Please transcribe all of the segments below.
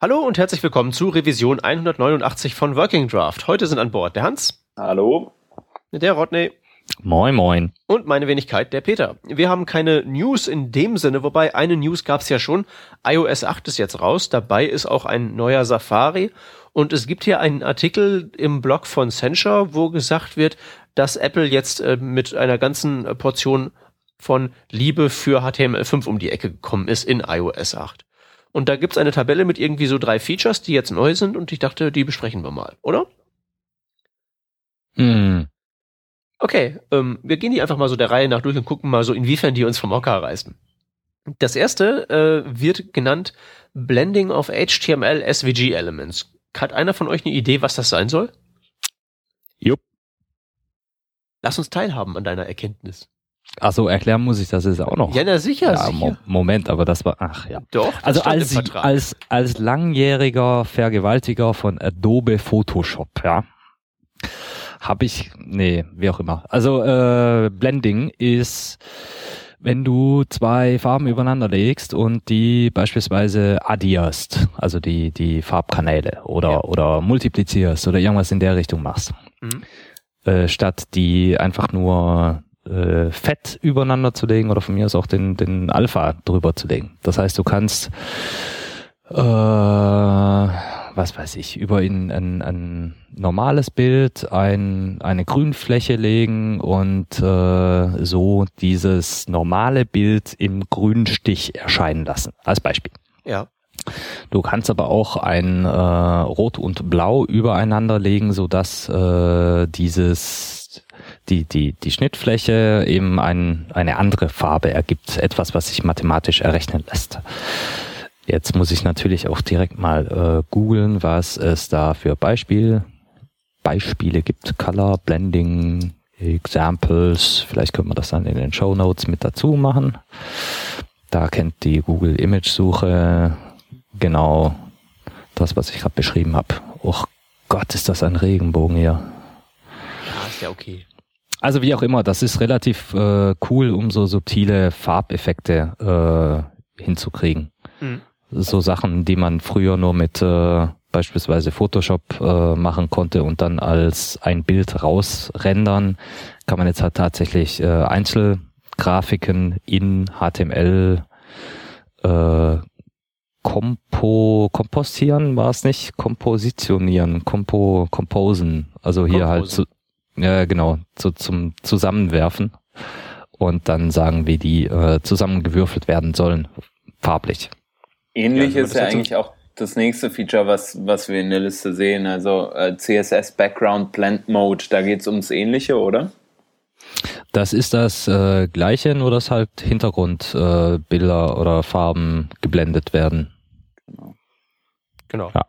Hallo und herzlich willkommen zu Revision 189 von Working Draft. Heute sind an Bord der Hans. Hallo. Der Rodney. Moin, moin. Und meine Wenigkeit, der Peter. Wir haben keine News in dem Sinne, wobei eine News gab's ja schon. iOS 8 ist jetzt raus, dabei ist auch ein neuer Safari. Und es gibt hier einen Artikel im Blog von Censure, wo gesagt wird, dass Apple jetzt äh, mit einer ganzen Portion von Liebe für HTML5 um die Ecke gekommen ist in iOS 8. Und da gibt's eine Tabelle mit irgendwie so drei Features, die jetzt neu sind und ich dachte, die besprechen wir mal, oder? Hm. Okay, ähm, wir gehen die einfach mal so der Reihe nach durch und gucken mal so, inwiefern die uns vom Hocker reißen. Das erste äh, wird genannt Blending of HTML SVG Elements. Hat einer von euch eine Idee, was das sein soll? Jupp. Lass uns teilhaben an deiner Erkenntnis. Ach so, erklären muss ich das jetzt auch noch. Ja, na sicher, ja, sicher. Mo Moment, aber das war, ach ja. Doch, Also als, als, als langjähriger Vergewaltiger von Adobe Photoshop, ja, habe ich, nee, wie auch immer. Also äh, Blending ist, wenn du zwei Farben übereinander legst und die beispielsweise addierst, also die, die Farbkanäle oder, Ja. oder multiplizierst oder irgendwas in der Richtung machst, Mhm. äh, statt die einfach nur äh, fett übereinander zu legen oder von mir aus auch den, den Alpha drüber zu legen. Das heißt, du kannst äh, was weiß ich, über in, ein, ein normales Bild ein, eine Grünfläche legen und äh, so dieses normale Bild im Grünstich erscheinen lassen. Als Beispiel. Ja. Du kannst aber auch ein äh, Rot und Blau übereinander legen, so dass äh, dieses die die die Schnittfläche eben ein, eine andere Farbe ergibt, etwas, was sich mathematisch errechnen lässt. Jetzt muss ich natürlich auch direkt mal äh, googeln, was es da für Beispiel Beispiele gibt. Color Blending Examples. Vielleicht können wir das dann in den Show Notes mit dazu machen. Da kennt die Google Image Suche genau das, was ich gerade beschrieben habe. Oh Gott, ist das ein Regenbogen hier. Ja, ist ja okay. Also wie auch immer, das ist relativ äh, cool, um so subtile Farbeffekte äh, hinzukriegen. Mhm. So Sachen, die man früher nur mit äh, beispielsweise Photoshop äh, machen konnte und dann als ein Bild rausrendern, kann man jetzt halt tatsächlich äh, Einzelgrafiken in HTML äh, kompo kompostieren war es nicht kompositionieren kompo komposen also hier halt zu, ja genau so zum zusammenwerfen und dann sagen wie die äh, zusammengewürfelt werden sollen farblich Ähnlich Ja, ist ja eigentlich auch das nächste Feature, was, was wir in der Liste sehen. Also äh, CSS Background Blend Mode, da geht es ums Ähnliche, oder? das ist das äh, gleiche nur dass halt Hintergrundbilder äh, oder Farben geblendet werden Genau. Ja.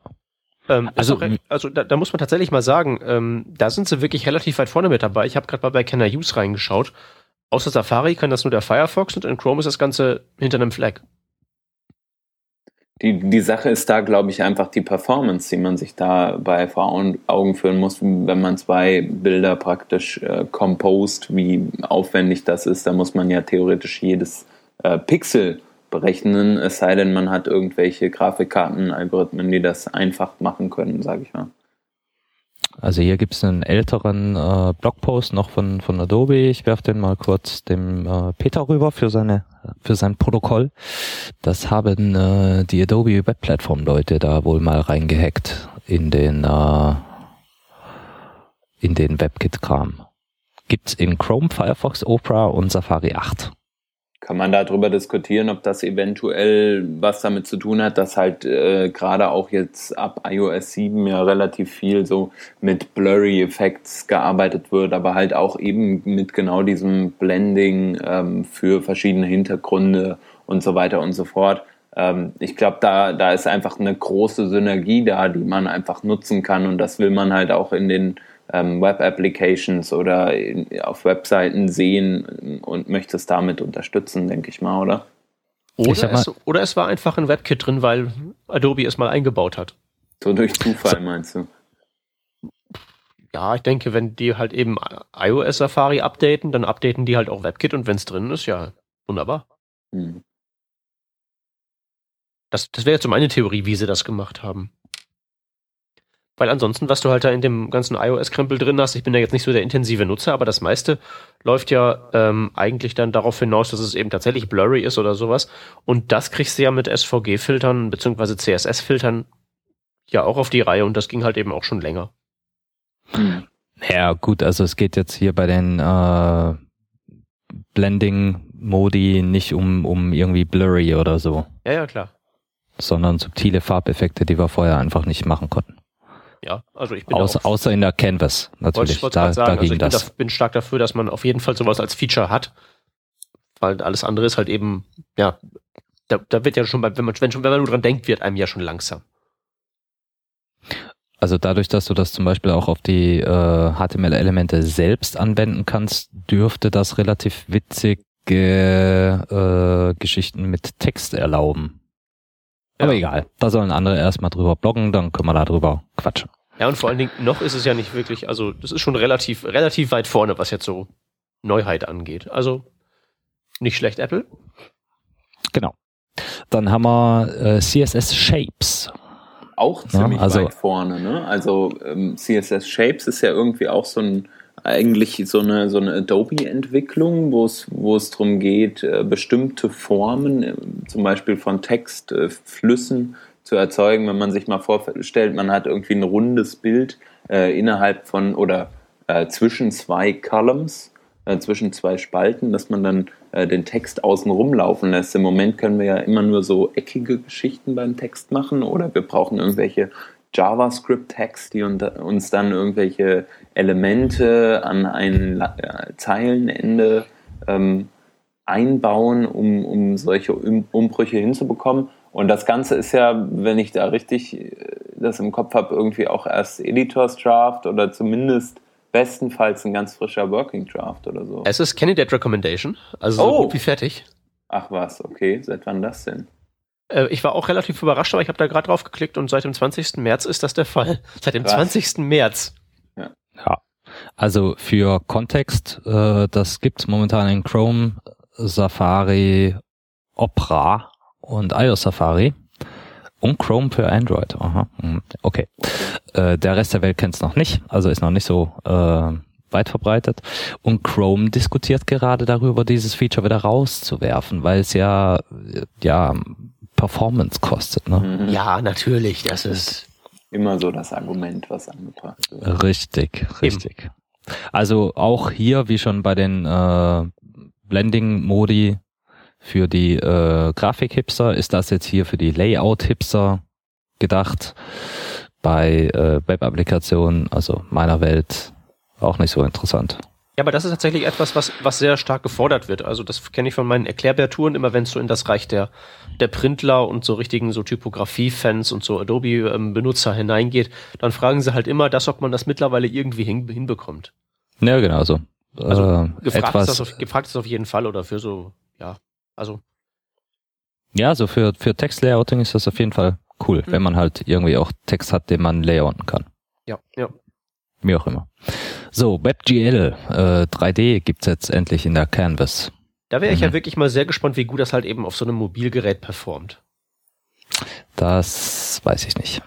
Ähm, Also- also, also da, da muss man tatsächlich mal sagen, ähm, da sind sie wirklich relativ weit vorne mit dabei. Ich habe gerade mal bei Kenner Use reingeschaut. Außer Safari kann das nur der Firefox und in Chrome ist das Ganze hinter einem Flag. Die, die Sache ist da, glaube ich, einfach die Performance, die man sich dabei vor Augen- Augen führen muss, wenn man zwei Bilder praktisch äh, compost, wie aufwendig das ist. Da muss man ja theoretisch jedes äh, Pixel berechnen, es sei denn, man hat irgendwelche Grafikkarten-Algorithmen, die das einfach machen können, sage ich mal. Also hier gibt's einen älteren äh, Blogpost noch von, von Adobe. Ich werfe den mal kurz dem äh, Peter rüber für seine für sein Protokoll. Das haben äh, die Adobe Web Plattform Leute da wohl mal reingehackt in den äh, in den WebKit-Kram. Gibt's in Chrome, Firefox, Opera und Safari 8. Kann man darüber diskutieren, ob das eventuell was damit zu tun hat, dass halt äh, gerade auch jetzt ab iOS 7 ja relativ viel so mit Blurry Effects gearbeitet wird, aber halt auch eben mit genau diesem Blending ähm, für verschiedene Hintergründe und so weiter und so fort. Ähm, ich glaube, da, da ist einfach eine große Synergie da, die man einfach nutzen kann und das will man halt auch in den ähm, Web-Applications oder in, auf Webseiten sehen und möchte es damit unterstützen, denke ich mal, oder? Oder mal- es, oder es war einfach ein WebKit drin, weil Adobe es mal eingebaut hat. So durch Zufall meinst du? Ja, ich denke, wenn die halt eben iOS Safari updaten, dann updaten die halt auch WebKit und wenn es drin ist, ja, wunderbar. Hm. Das, das wäre jetzt so meine Theorie, wie sie das gemacht haben. Weil ansonsten, was du halt da in dem ganzen iOS-Krempel drin hast, ich bin ja jetzt nicht so der intensive Nutzer, aber das meiste läuft ja ähm, eigentlich dann darauf hinaus, dass es eben tatsächlich blurry ist oder sowas. Und das kriegst du ja mit SVG-Filtern beziehungsweise CSS-Filtern ja auch auf die Reihe und das ging halt eben auch schon länger. Hm. Ja, gut, also es geht jetzt hier bei den äh, Blending-Modi nicht um, um irgendwie blurry oder so. Ja, ja, klar. Sondern subtile Farbeffekte, die wir vorher einfach nicht machen konnten. Ja, also ich bin außer, außer in der Canvas natürlich. Wollte ich da, sagen, also ich bin, da, bin, stark dafür, dass man auf jeden Fall sowas als Feature hat, weil alles andere ist halt eben, ja, da, da wird ja schon, wenn man, wenn schon, wenn man nur dran denkt, wird einem ja schon langsam. Also dadurch, dass du das zum Beispiel auch auf die äh, HTML-Elemente selbst anwenden kannst, dürfte das relativ witzige äh, Geschichten mit Text erlauben. Aber egal, da sollen andere erstmal drüber bloggen, dann können wir da drüber quatschen. Ja, und vor allen Dingen, noch ist es ja nicht wirklich, also das ist schon relativ, relativ weit vorne, was jetzt so Neuheit angeht. Also nicht schlecht, Apple. Genau. Dann haben wir äh, CSS Shapes. Auch ziemlich ja, also, weit vorne, ne? Also ähm, CSS Shapes ist ja irgendwie auch so ein eigentlich so eine, so eine Adobe-Entwicklung, wo es, darum geht, äh, bestimmte Formen, äh, zum Beispiel von Textflüssen, zu erzeugen. Wenn man sich mal vorstellt, man hat irgendwie ein rundes Bild äh, innerhalb von oder äh, zwischen zwei Columns, äh, zwischen zwei Spalten, dass man dann äh, den Text außen rumlaufen lässt. Im Moment können wir ja immer nur so eckige Geschichten beim Text machen oder wir brauchen irgendwelche JavaScript-Tags, die uns dann irgendwelche Elemente an ein Zeilenende ähm, einbauen, um, um solche Umbrüche hinzubekommen. Und das Ganze ist ja, wenn ich da richtig äh, das im Kopf habe, irgendwie auch erst Editors Draft oder zumindest bestenfalls ein ganz frischer Working Draft oder so. Es ist Candidate Recommendation, also so oh. gut wie fertig. Ach was, okay. Seit wann das denn? Äh, ich war auch relativ überrascht, aber ich habe da gerade drauf geklickt und seit dem 20. März ist das der Fall. Seit dem Krass. 20. März. Ja. Also für Kontext, äh, das gibt's momentan in Chrome, Safari, Opera und iOS Safari und Chrome für Android. Aha. Hm, okay. Äh, der Rest der Welt kennt's noch nicht, also ist noch nicht so äh, weit verbreitet. Und Chrome diskutiert gerade darüber, dieses Feature wieder rauszuwerfen, weil es ja ja Performance kostet. Ne? Mhm. Ja, natürlich. Das ist immer so das Argument, was angebracht wird. Richtig, richtig. Eben. Also auch hier, wie schon bei den äh, Blending-Modi für die äh, Grafik-Hipster, ist das jetzt hier für die Layout-Hipster gedacht. Bei äh, Web-Applikationen, also meiner Welt, auch nicht so interessant. Ja, aber das ist tatsächlich etwas, was, was sehr stark gefordert wird. Also das kenne ich von meinen Erklärbärtouren, immer wenn es so in das Reich der, der Printler und so richtigen so Typografie-Fans und so Adobe-Benutzer hineingeht, dann fragen sie halt immer das, ob man das mittlerweile irgendwie hin, hinbekommt. Ja, genau so. Also äh, gefragt, ist das auf, gefragt ist auf jeden Fall oder für so, ja, also. Ja, so für, für Textlayouting ist das auf jeden Fall cool, mhm. wenn man halt irgendwie auch Text hat, den man layouten kann. Ja, ja. Wie auch immer. So, WebGL äh, 3D gibt's jetzt endlich in der Canvas. Da wäre ich mhm. ja wirklich mal sehr gespannt, wie gut das halt eben auf so einem Mobilgerät performt. Das weiß ich nicht.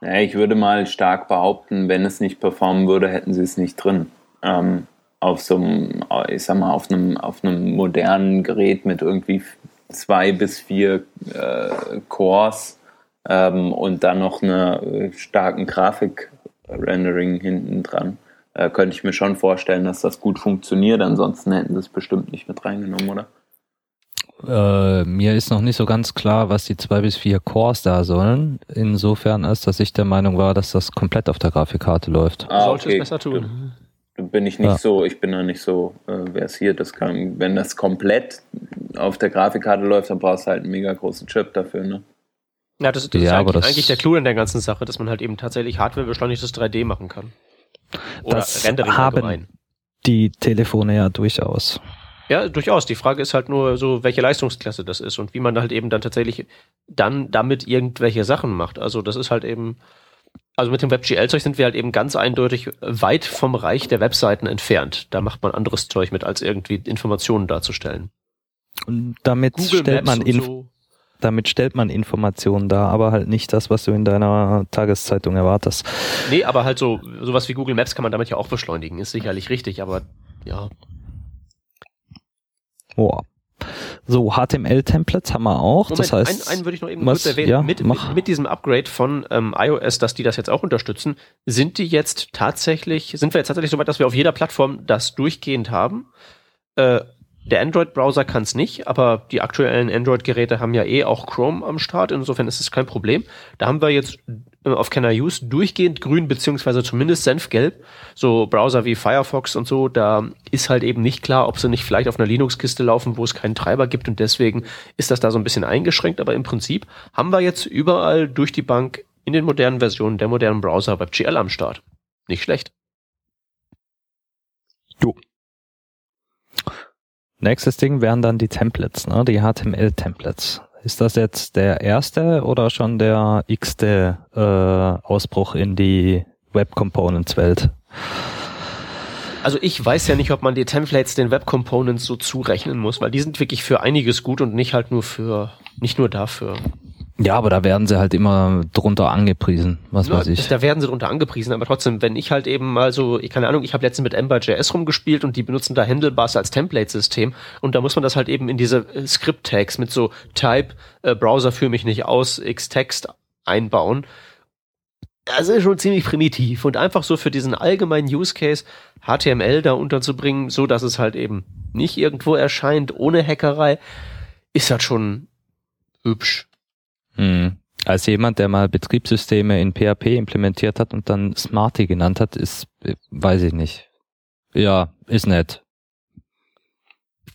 Ja, ich würde mal stark behaupten, wenn es nicht performen würde, hätten sie es nicht drin. Ähm, auf so einem, ich sag mal, auf einem, auf einem modernen Gerät mit irgendwie zwei bis vier äh, Cores ähm, und dann noch einer äh, starken Grafik-Rendering hinten dran äh, könnte ich mir schon vorstellen, dass das gut funktioniert. Ansonsten hätten sie es bestimmt nicht mit reingenommen, oder? Äh, mir ist noch nicht so ganz klar, was die zwei bis vier Cores da sollen. Insofern ist, dass ich der Meinung war, dass das komplett auf der Grafikkarte läuft. Ah, Sollte es besser tun. Bin ich nicht ja. so, ich bin da nicht so äh, versiert. Das kann, wenn das komplett auf der Grafikkarte läuft, dann brauchst du halt einen mega großen Chip dafür, ne? Ja, das, das ja, ist eigentlich, das eigentlich der Clou in der ganzen Sache, dass man halt eben tatsächlich hardwarebeschleunigtes 3D machen kann. Oder das Rendering haben allgemein. die Telefone ja durchaus. Ja, durchaus. Die Frage ist halt nur so, welche Leistungsklasse das ist und wie man halt eben dann tatsächlich dann damit irgendwelche Sachen macht. Also das ist halt eben, also mit dem WebGL-Zeug sind wir halt eben ganz eindeutig weit vom Reich der Webseiten entfernt. Da macht man anderes Zeug mit, als irgendwie Informationen darzustellen. Und damit Google stellt Maps man in so. Damit stellt man Informationen dar, aber halt nicht das, was du in deiner Tageszeitung erwartest. Nee, aber halt so, sowas wie Google Maps kann man damit ja auch beschleunigen, ist sicherlich richtig, aber ja. Boah. So, HTML-Templates haben wir auch. Moment, das heißt, einen, einen würde ich noch eben was- kurz erwähnen. ja, mit, mit, mit diesem Upgrade von ähm, iOS, dass die das jetzt auch unterstützen, sind die jetzt tatsächlich, sind wir jetzt tatsächlich so weit, dass wir auf jeder Plattform das durchgehend haben. Äh, der Android-Browser kann es nicht, aber die aktuellen Android-Geräte haben ja eh auch Chrome am Start, insofern ist es kein Problem. Da haben wir jetzt äh, auf Can I Use durchgehend grün, beziehungsweise zumindest senfgelb. So Browser wie Firefox und so, da ist halt eben nicht klar, ob sie nicht vielleicht auf einer Linux-Kiste laufen, wo es keinen Treiber gibt und deswegen ist das da so ein bisschen eingeschränkt, aber im Prinzip haben wir jetzt überall durch die Bank in den modernen Versionen der modernen Browser WebGL am Start. Nicht schlecht. Nächstes Ding wären dann die Templates, ne? die HTML-Templates. Ist das jetzt der erste oder schon der x-te äh, Ausbruch in die Web Components Welt? Also ich weiß ja nicht, ob man die Templates den Web Components so zurechnen muss, weil die sind wirklich für einiges gut und nicht halt nur für, nicht nur dafür. Ja, aber da werden sie halt immer drunter angepriesen, was Ja, weiß ich. Da werden sie drunter angepriesen, aber trotzdem, wenn ich halt eben mal so, ich keine Ahnung, ich habe letztens mit Ember.js rumgespielt und die benutzen da Handlebars als Template-System und da muss man das halt eben in diese äh, Script-Tags mit so Type, äh, Browser führe mich nicht aus, X-Text einbauen. Das ist schon ziemlich primitiv und einfach so für diesen allgemeinen Use Case HTML da unterzubringen, so dass es halt eben nicht irgendwo erscheint, ohne Hackerei, ist halt schon hübsch. Hm. Als jemand, der mal Betriebssysteme in PHP implementiert hat und dann Smarty genannt hat, ist, äh, weiß ich nicht. Ja, ist nett.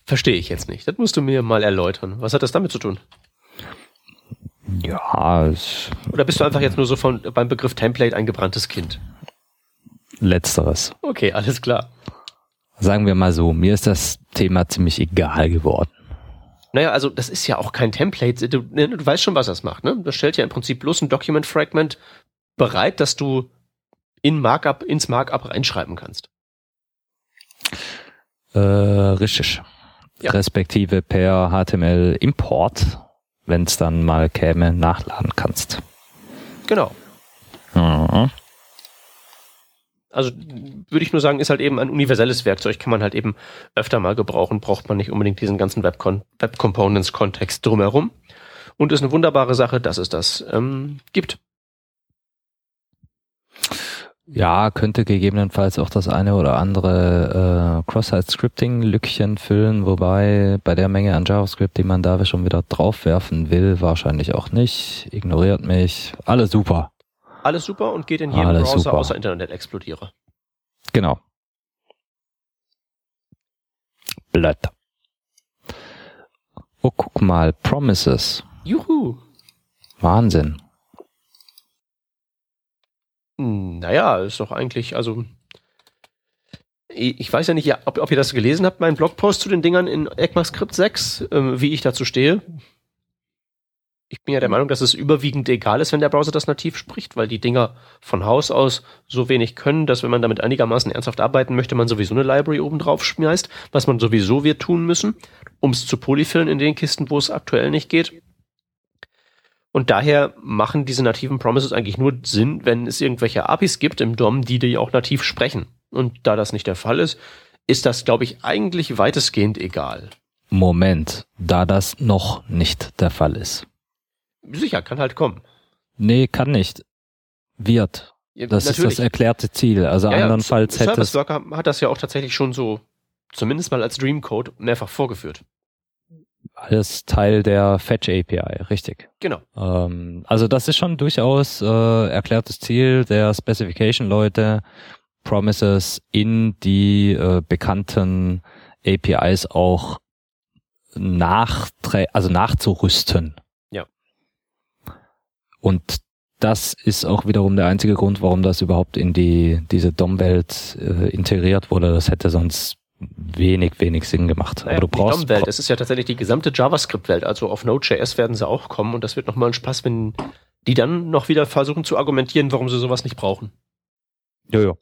Verstehe ich jetzt nicht. Das musst du mir mal erläutern. Was hat das damit zu tun? Ja, ist Oder bist du einfach jetzt nur so von beim Begriff Template ein gebranntes Kind? letzteres. Okay, alles klar. Sagen wir mal so, mir ist das Thema ziemlich egal geworden. Naja, also das ist ja auch kein Template. Du, ne, du weißt schon, was das macht, ne? Das stellt ja im Prinzip bloß ein Document Fragment bereit, dass du in Markup, ins Markup reinschreiben kannst. Äh, richtig. Ja. Respektive per HTML Import, wenn es dann mal käme, nachladen kannst. Genau. Mhm. Also würde ich nur sagen, ist halt eben ein universelles Werkzeug, kann man halt eben öfter mal gebrauchen, braucht man nicht unbedingt diesen ganzen Web, Web Components Kontext drumherum. Und ist eine wunderbare Sache, dass es das ähm, gibt. Ja, könnte gegebenenfalls auch das eine oder andere äh, Cross-Site-Scripting-Lückchen füllen, wobei bei der Menge an JavaScript, die man da schon wieder draufwerfen will, wahrscheinlich auch nicht. Ignoriert mich. Alles super. Alles super und geht in jedem Alles Browser super. außer Internet Explorer. Genau. Blöd. Oh, guck mal, Promises. Juhu. Wahnsinn. Naja, ist doch eigentlich, also ich weiß ja nicht, ob, ob ihr das gelesen habt, meinen Blogpost zu den Dingern in ECMAScript 6, ähm, wie ich dazu stehe. Ich bin ja der Meinung, dass es überwiegend egal ist, wenn der Browser das nativ spricht, weil die Dinger von Haus aus so wenig können, dass wenn man damit einigermaßen ernsthaft arbeiten möchte, man sowieso eine Library oben drauf schmeißt, was man sowieso wird tun müssen, um es zu polyfillen in den Kisten, wo es aktuell nicht geht. Und daher machen diese nativen Promises eigentlich nur Sinn, wenn es irgendwelche APIs gibt im DOM, die die auch nativ sprechen. Und da das nicht der Fall ist, ist das, glaube ich, eigentlich weitestgehend egal. Moment, da das noch nicht der Fall ist. Sicher, kann halt kommen. Nee, kann nicht. Wird. Ja, Das ist das erklärte Ziel. Also Ja, ja, andernfalls hätte es. Service Worker hat das ja auch tatsächlich schon so, zumindest mal als Dreamcode, mehrfach vorgeführt. alles Teil der Fetch API, richtig. Genau. Ähm, also das ist schon durchaus äh, erklärtes Ziel der Specification-Leute, Promises in die äh, bekannten APIs auch nachträ also nachzurüsten. Und das ist auch wiederum der einzige Grund, warum das überhaupt in die diese DOM-Welt äh, integriert wurde. Das hätte sonst wenig, wenig Sinn gemacht. Naja, Aber du die brauchst DOM-Welt, es ist ja tatsächlich die gesamte JavaScript-Welt, also auf Node.js werden sie auch kommen und das wird nochmal ein Spaß, wenn die dann noch wieder versuchen zu argumentieren, warum sie sowas nicht brauchen. Jojo.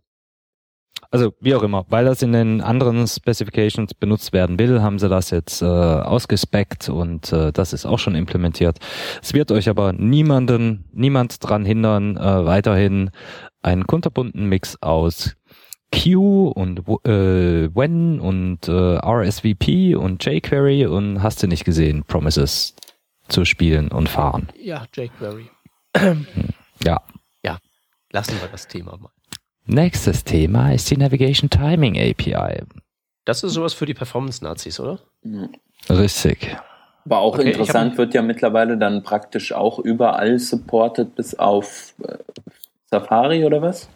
Also wie auch immer, weil das in den anderen Specifications benutzt werden will, haben sie das jetzt äh, ausgespeckt und äh, das ist auch schon implementiert. Es wird euch aber niemanden, niemand dran hindern, äh, weiterhin einen kunterbunten Mix aus Q und äh, When und äh, RSVP und jQuery und hast du nicht gesehen, Promises zu spielen und fahren. Ja, jQuery. Ja. Ja, lassen wir das Thema mal. Nächstes Thema ist die Navigation Timing API. Das ist sowas für die Performance-Nazis, oder? Richtig. Aber auch Okay, interessant wird ja mittlerweile dann praktisch auch überall supported bis auf äh, Safari oder was?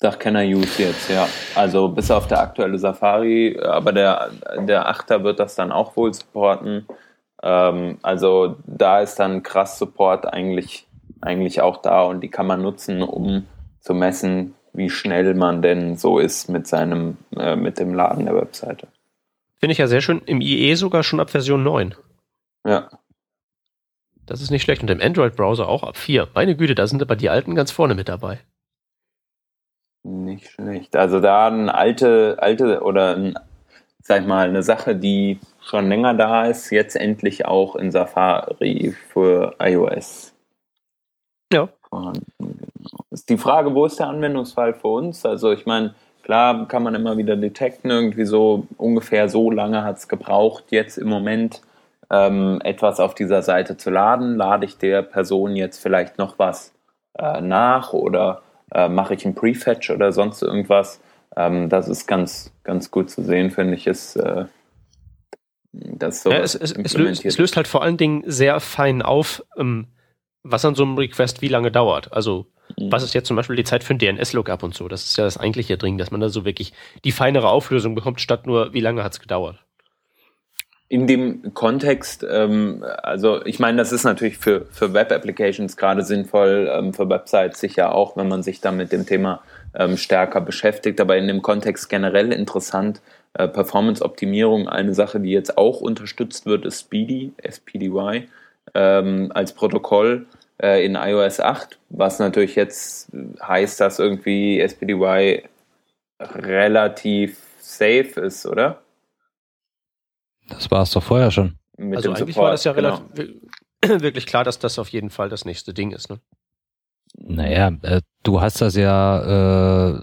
Sag can I use jetzt, ja. Also bis auf der aktuelle Safari, aber der, der 8er wird das dann auch wohl supporten. Ähm, also da ist dann krass Support eigentlich, eigentlich auch da und die kann man nutzen, um zu messen, wie schnell man denn so ist mit seinem, äh, mit dem Laden der Webseite. Finde ich ja sehr schön. Im IE sogar schon ab Version 9. Ja. Das ist nicht schlecht. Und im Android-Browser auch ab 4. Meine Güte, da sind aber die Alten ganz vorne mit dabei. Nicht schlecht. Also da eine alte, alte oder ein, sag ich mal, eine Sache, die schon länger da ist, jetzt endlich auch in Safari für iOS Ja. Genau. Ist die Frage, wo ist der Anwendungsfall für uns? Also ich meine, klar kann man immer wieder detekten, irgendwie so ungefähr so lange hat es gebraucht, jetzt im Moment ähm, etwas auf dieser Seite zu laden. Lade ich der Person jetzt vielleicht noch was äh, nach oder äh, mache ich einen Prefetch oder sonst irgendwas. Ähm, das ist ganz, ganz gut zu sehen, finde ich, ist äh, das so Ja, es, es, es, löst, es löst halt vor allen Dingen sehr fein auf, ähm, was an so einem Request wie lange dauert. Also, Mhm. was ist jetzt zum Beispiel die Zeit für ein DNS-Lookup und so? Das ist ja das eigentliche Ding, dass man da so wirklich die feinere Auflösung bekommt, statt nur, wie lange hat es gedauert. In dem Kontext, ähm, also ich meine, das ist natürlich für, für Web-Applications gerade sinnvoll, ähm, für Websites sicher auch, wenn man sich dann mit dem Thema ähm, stärker beschäftigt, aber in dem Kontext generell interessant. Äh, Performance-Optimierung, eine Sache, die jetzt auch unterstützt wird, ist Speedy, SPDY, ähm, als Protokoll äh, in iOS 8, was natürlich jetzt heißt, dass irgendwie SPDY relativ safe ist, oder? Das war es doch vorher schon. Mit also eigentlich Support, war das ja genau. relativ wirklich klar, dass das auf jeden Fall das nächste Ding ist. Ne? Naja, äh, du hast das ja äh,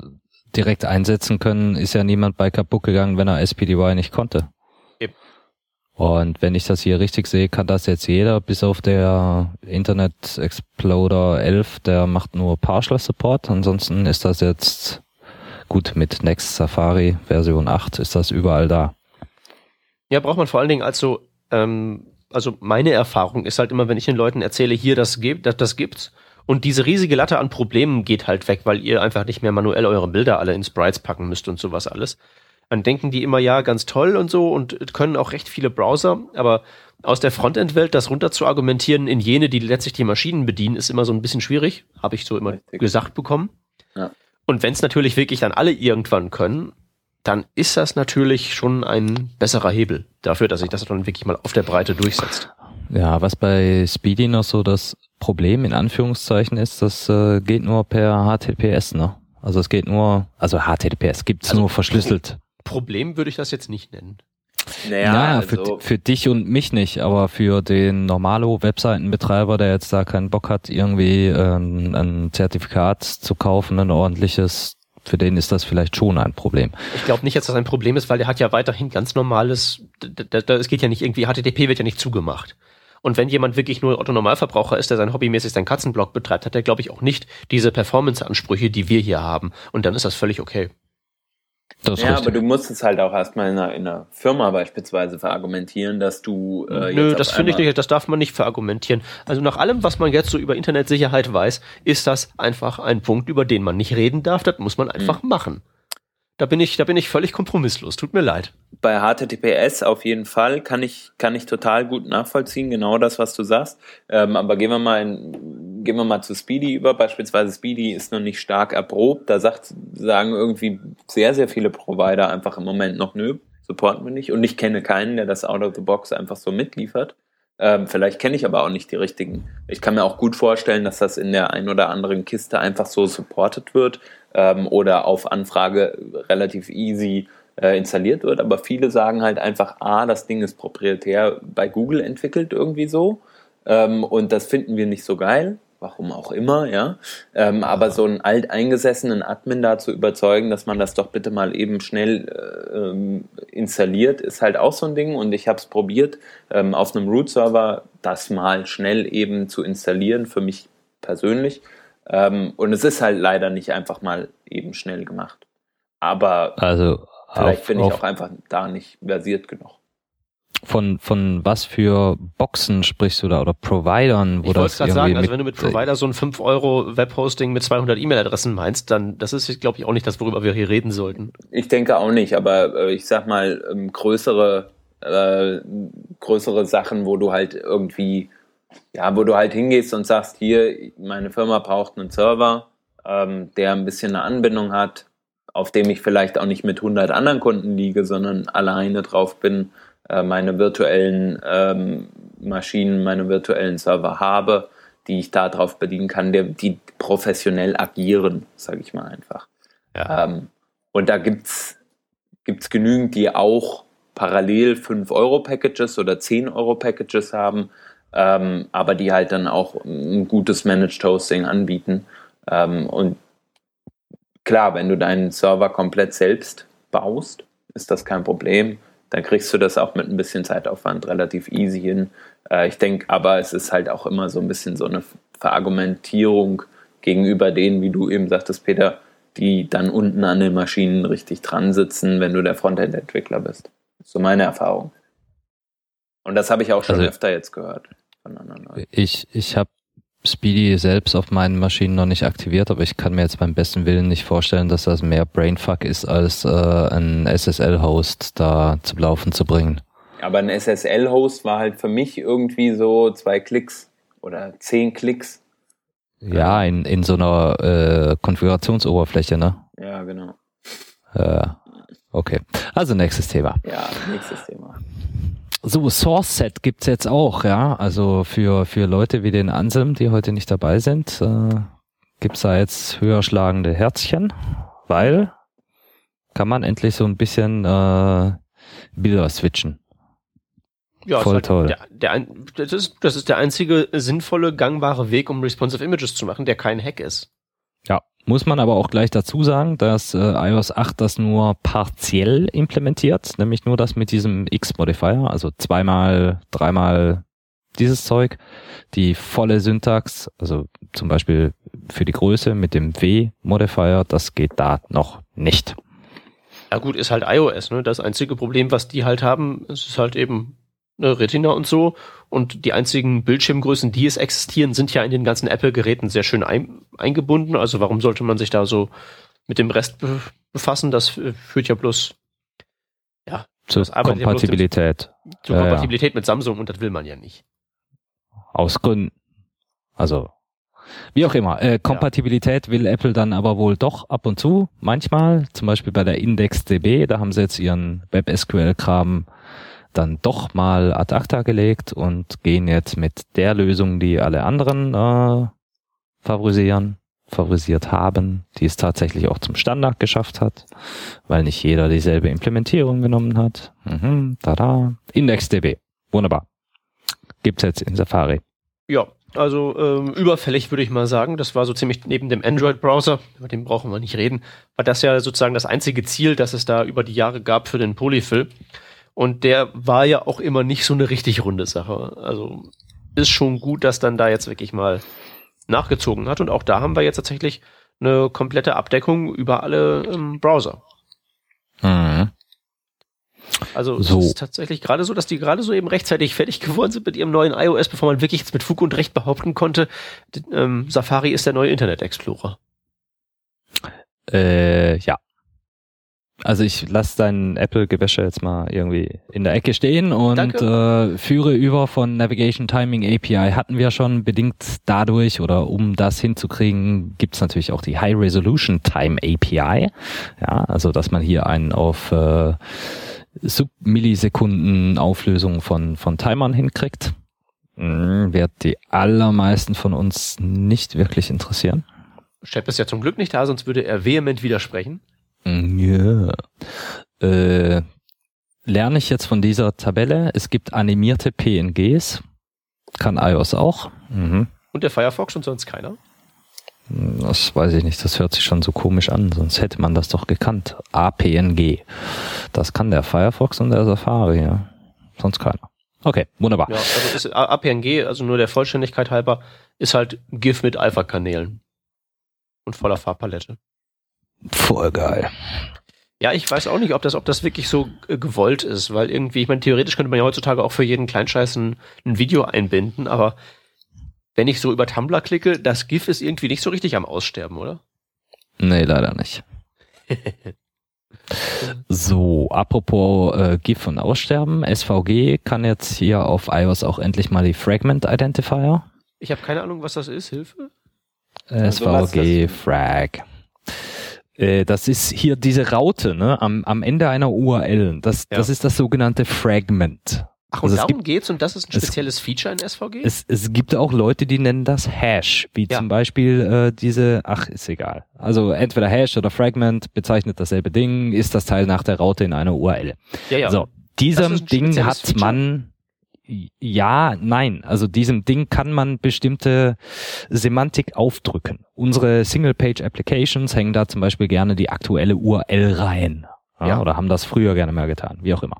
direkt einsetzen können, ist ja niemand bei kaputt gegangen, wenn er SPDY nicht konnte. Und wenn ich das hier richtig sehe, kann das jetzt jeder, bis auf der Internet Explorer 11, der macht nur Partial Support. Ansonsten ist das jetzt gut mit Next Safari Version 8 ist das überall da. Ja, braucht man vor allen Dingen als so, ähm, also meine Erfahrung ist halt immer, wenn ich den Leuten erzähle, hier, das gibt, das, das gibt's. Und diese riesige Latte an Problemen geht halt weg, weil ihr einfach nicht mehr manuell eure Bilder alle in Sprites packen müsst und sowas alles. Dann denken die immer, ja, ganz toll und so und können auch recht viele Browser, aber aus der Frontend-Welt das runter zu argumentieren in jene, die letztlich die Maschinen bedienen, ist immer so ein bisschen schwierig, habe ich so immer Richtig. gesagt bekommen. Ja. Und wenn es natürlich wirklich dann alle irgendwann können, dann ist das natürlich schon ein besserer Hebel dafür, dass sich das dann wirklich mal auf der Breite durchsetzt. Ja, was bei Speedy noch so das Problem in Anführungszeichen ist, das äh, geht nur per HTTPS, ne? Also es geht nur, also HTTPS gibt's Also nur verschlüsselt. Problem würde ich das jetzt nicht nennen. Naja, naja, also, für, für dich und mich nicht, aber für den normalo Webseitenbetreiber, der jetzt da keinen Bock hat, irgendwie ähm, ein Zertifikat zu kaufen, ein ordentliches, für den ist das vielleicht schon ein Problem. Ich glaube nicht, dass das ein Problem ist, weil der hat ja weiterhin ganz normales, da, da, da- es geht ja nicht irgendwie, HTTP wird ja nicht zugemacht. Und wenn jemand wirklich nur Otto Normalverbraucher ist, der sein hobbymäßig seinen Katzenblog betreibt, hat er, glaube ich, auch nicht diese Performance-Ansprüche, die wir hier haben. Und dann ist das völlig okay. Das ja, richtig. aber du musst es halt auch erstmal in einer, in einer Firma beispielsweise verargumentieren, dass du äh, Nö, das finde ich nicht, das darf man nicht verargumentieren. Also nach allem, was man jetzt so über Internetsicherheit weiß, ist das einfach ein Punkt, über den man nicht reden darf. Das muss man einfach Hm. machen. Da bin ich, da bin ich völlig kompromisslos. Tut mir leid. bei HTTPS auf jeden Fall kann ich kann ich total gut nachvollziehen, genau das, was du sagst. Ähm, aber gehen wir mal in, gehen wir mal zu Speedy über. Beispielsweise Speedy ist noch nicht stark erprobt. Da sagt, sagen irgendwie sehr sehr viele Provider einfach im Moment noch nö, supporten wir nicht. Und ich kenne keinen, der das out of the box einfach so mitliefert. Ähm, vielleicht kenne ich aber auch nicht die richtigen. Ich kann mir auch gut vorstellen, dass das in der ein oder anderen Kiste einfach so supported wird ähm, oder auf Anfrage relativ easy äh, installiert wird. Aber viele sagen halt einfach, ah, das Ding ist proprietär bei Google entwickelt irgendwie so. Ähm, und das finden wir nicht so geil warum auch immer, ja. Ähm, aber so einen alteingesessenen Admin da zu überzeugen, dass man das doch bitte mal eben schnell äh, ähm, installiert, ist halt auch so ein Ding. Und ich habe es probiert, ähm, auf einem Root-Server das mal schnell eben zu installieren, für mich persönlich. Ähm, und es ist halt leider nicht einfach mal eben schnell gemacht. Aber also vielleicht bin ich auch einfach da nicht versiert genug. Von, von was für Boxen sprichst du da oder Providern? Wo ich wollte gerade sagen, also wenn du mit Provider so ein 5 Euro Webhosting mit 200 E-Mail-Adressen meinst, dann das ist, glaube ich, auch nicht das, worüber wir hier reden sollten. Ich denke auch nicht, aber äh, ich sag mal, ähm, größere, äh, größere Sachen, wo du halt irgendwie, ja, wo du halt hingehst und sagst, hier, meine Firma braucht einen Server, ähm, der ein bisschen eine Anbindung hat, auf dem ich vielleicht auch nicht mit 100 anderen Kunden liege, sondern alleine drauf bin äh, meine virtuellen ähm, Maschinen, meine virtuellen Server habe, die ich darauf bedienen kann, die, die professionell agieren, sage ich mal einfach. Ja. Ähm, und da gibt's gibt's genügend, die auch parallel 5-Euro-Packages oder 10-Euro-Packages haben, ähm, aber die halt dann auch ein gutes Managed Hosting anbieten. Ähm, und klar, wenn du deinen Server komplett selbst baust, ist das kein Problem dann kriegst du das auch mit ein bisschen Zeitaufwand relativ easy hin. Äh, ich denke aber, es ist halt auch immer so ein bisschen so eine Verargumentierung gegenüber denen, wie du eben sagtest, Peter, die dann unten an den Maschinen richtig dran sitzen, wenn du der Frontend-Entwickler bist. So meine Erfahrung. Und das habe ich auch schon also, öfter jetzt gehört von anderen Leuten. Ich, ich habe Speedy selbst auf meinen Maschinen noch nicht aktiviert, aber ich kann mir jetzt beim besten Willen nicht vorstellen, dass das mehr Brainfuck ist, als äh, ein SSL-Host da zum Laufen zu bringen. Aber ein SSL-Host war halt für mich irgendwie so zwei Klicks oder zehn Klicks. Ja, in, in so einer äh, Konfigurationsoberfläche, ne? Ja, genau. Äh, okay. Also nächstes Thema. Ja, nächstes Thema. So, Source Set gibt's jetzt auch, ja. Also für, für Leute wie den Anselm, die heute nicht dabei sind, äh, gibt's da jetzt höher schlagende Herzchen, weil kann man endlich so ein bisschen äh, Bilder switchen. Ja, Voll halt toll. Der, der, das, ist, das ist der einzige sinnvolle, gangbare Weg, um responsive Images zu machen, der kein Hack ist. Ja, muss man aber auch gleich dazu sagen, dass äh, iOS 8 das nur partiell implementiert, nämlich nur das mit diesem X-Modifier, also zweimal, dreimal dieses Zeug. Die volle Syntax, also zum Beispiel für die Größe mit dem W-Modifier, das geht da noch nicht. Ja gut, ist halt iOS, ne? Das einzige Problem, was die halt haben, ist halt eben ne, Retina und so. Und die einzigen Bildschirmgrößen, die es existieren, sind ja in den ganzen Apple-Geräten sehr schön ein, eingebunden. Also warum sollte man sich da so mit dem Rest be befassen? Das führt ja bloß ja zur Kompatibilität. Ja zur Kompatibilität ja. mit Samsung und das will man ja nicht. Aus Gründen. Also wie auch immer. Äh, Kompatibilität ja. will Apple dann aber wohl doch ab und zu, manchmal, zum Beispiel bei der IndexDB, da haben sie jetzt ihren WebSQL-Kram dann doch mal ad acta gelegt und gehen jetzt mit der Lösung, die alle anderen äh, favorisieren, favorisiert haben, die es tatsächlich auch zum Standard geschafft hat, weil nicht jeder dieselbe Implementierung genommen hat. Mhm, tada. IndexDB. Wunderbar. Gibt's jetzt in Safari. Ja, also ähm, überfällig würde ich mal sagen. Das war so ziemlich neben dem Android-Browser, über den brauchen wir nicht reden, war das ja sozusagen das einzige Ziel, das es da über die Jahre gab für den Polyfill. Und der war ja auch immer nicht so eine richtig runde Sache. Also ist schon gut, dass dann da jetzt wirklich mal nachgezogen hat. Und auch da haben wir jetzt tatsächlich eine komplette Abdeckung über alle ähm, Browser. Mhm. Also so. es ist tatsächlich gerade so, dass die gerade so eben rechtzeitig fertig geworden sind mit ihrem neuen iOS, bevor man wirklich jetzt mit Fug und Recht behaupten konnte, ähm, Safari ist der neue Internet Explorer. Äh, ja. Also ich lasse dein Apple-Gewäsche jetzt mal irgendwie in der Ecke stehen und äh, führe über von Navigation Timing API. Hatten wir schon bedingt dadurch oder um das hinzukriegen, gibt's natürlich auch die High Resolution Time API. Ja, also dass man hier einen auf äh, Submillisekunden Auflösung von, von Timern hinkriegt. Hm, wird die allermeisten von uns nicht wirklich interessieren. Shep ist ja zum Glück nicht da, sonst würde er vehement widersprechen. Ja. Äh, lerne ich jetzt von dieser Tabelle. Es gibt animierte PNGs. Kann iOS auch. Mhm. Und der Firefox und sonst keiner. Das weiß ich nicht, das hört sich schon so komisch an, sonst hätte man das doch gekannt. APNG. Das kann der Firefox und der Safari, ja. Sonst keiner. Okay, wunderbar. Ja, also ist APNG, also nur der Vollständigkeit halber, ist halt GIF mit Alpha-Kanälen. Und voller Farbpalette. Voll geil. Ja, ich weiß auch nicht, ob das, ob das wirklich so äh, gewollt ist, weil irgendwie, ich meine, theoretisch könnte man ja heutzutage auch für jeden Kleinscheiß ein, ein Video einbinden, aber wenn ich so über Tumblr klicke, das GIF ist irgendwie nicht so richtig am Aussterben, oder? Nee, leider nicht. So, apropos äh, GIF und Aussterben, SVG kann jetzt hier auf iOS auch endlich mal die Fragment Identifier. Ich habe keine Ahnung, was das ist. Hilfe? Also SVG Frag. Äh, Das ist hier diese Raute ne, am, am Ende einer URL. Das, Ja. das ist das sogenannte Fragment. Ach, und Also es darum gibt- geht's und das ist ein es- spezielles Feature in SVG? Es, es gibt auch Leute, die nennen das Hash, wie Ja. zum Beispiel äh, diese, ach, ist egal. Also entweder Hash oder Fragment bezeichnet dasselbe Ding, ist das Teil nach der Raute in einer URL. ja, ja. So, diesem Ding hat Feature? man ja, nein. Also diesem Ding kann man bestimmte Semantik aufdrücken. Unsere Single-Page-Applications hängen da zum Beispiel gerne die aktuelle URL rein. Ja, Ja. Oder haben das früher gerne mal getan, wie auch immer.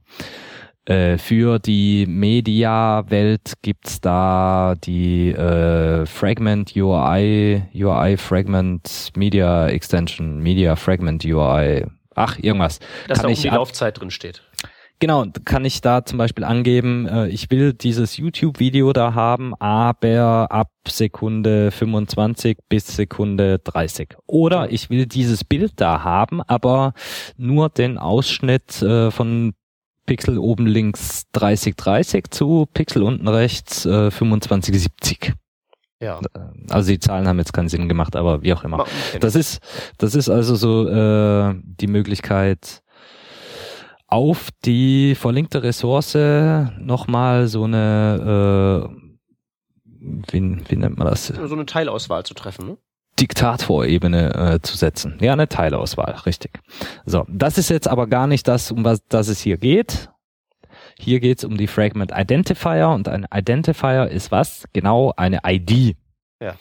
Äh, für die Media-Welt gibt's da die äh, Fragment UI, UI Fragment Media Extension, Media Fragment UI. Ach, irgendwas. dass da kann oben ich die Laufzeit drin steht. Genau, kann ich da zum Beispiel angeben, äh, ich will dieses YouTube-Video da haben, aber ab Sekunde 25 bis Sekunde 30. Oder ich will dieses Bild da haben, aber nur den Ausschnitt äh, von Pixel oben links 3030 zu Pixel unten rechts äh, 2570. Ja. Also die Zahlen haben jetzt keinen Sinn gemacht, aber wie auch immer. Das ist, das ist also so äh, die Möglichkeit, auf die verlinkte Ressource nochmal so eine, äh, wie, wie nennt man das? so eine Teilauswahl zu treffen. Ne? Diktatorebene äh, zu setzen. Ja, eine Teilauswahl, richtig. So, das ist jetzt aber gar nicht das, um was das es hier geht. Hier geht es um die Fragment Identifier und ein Identifier ist was? Genau eine ID. Ja.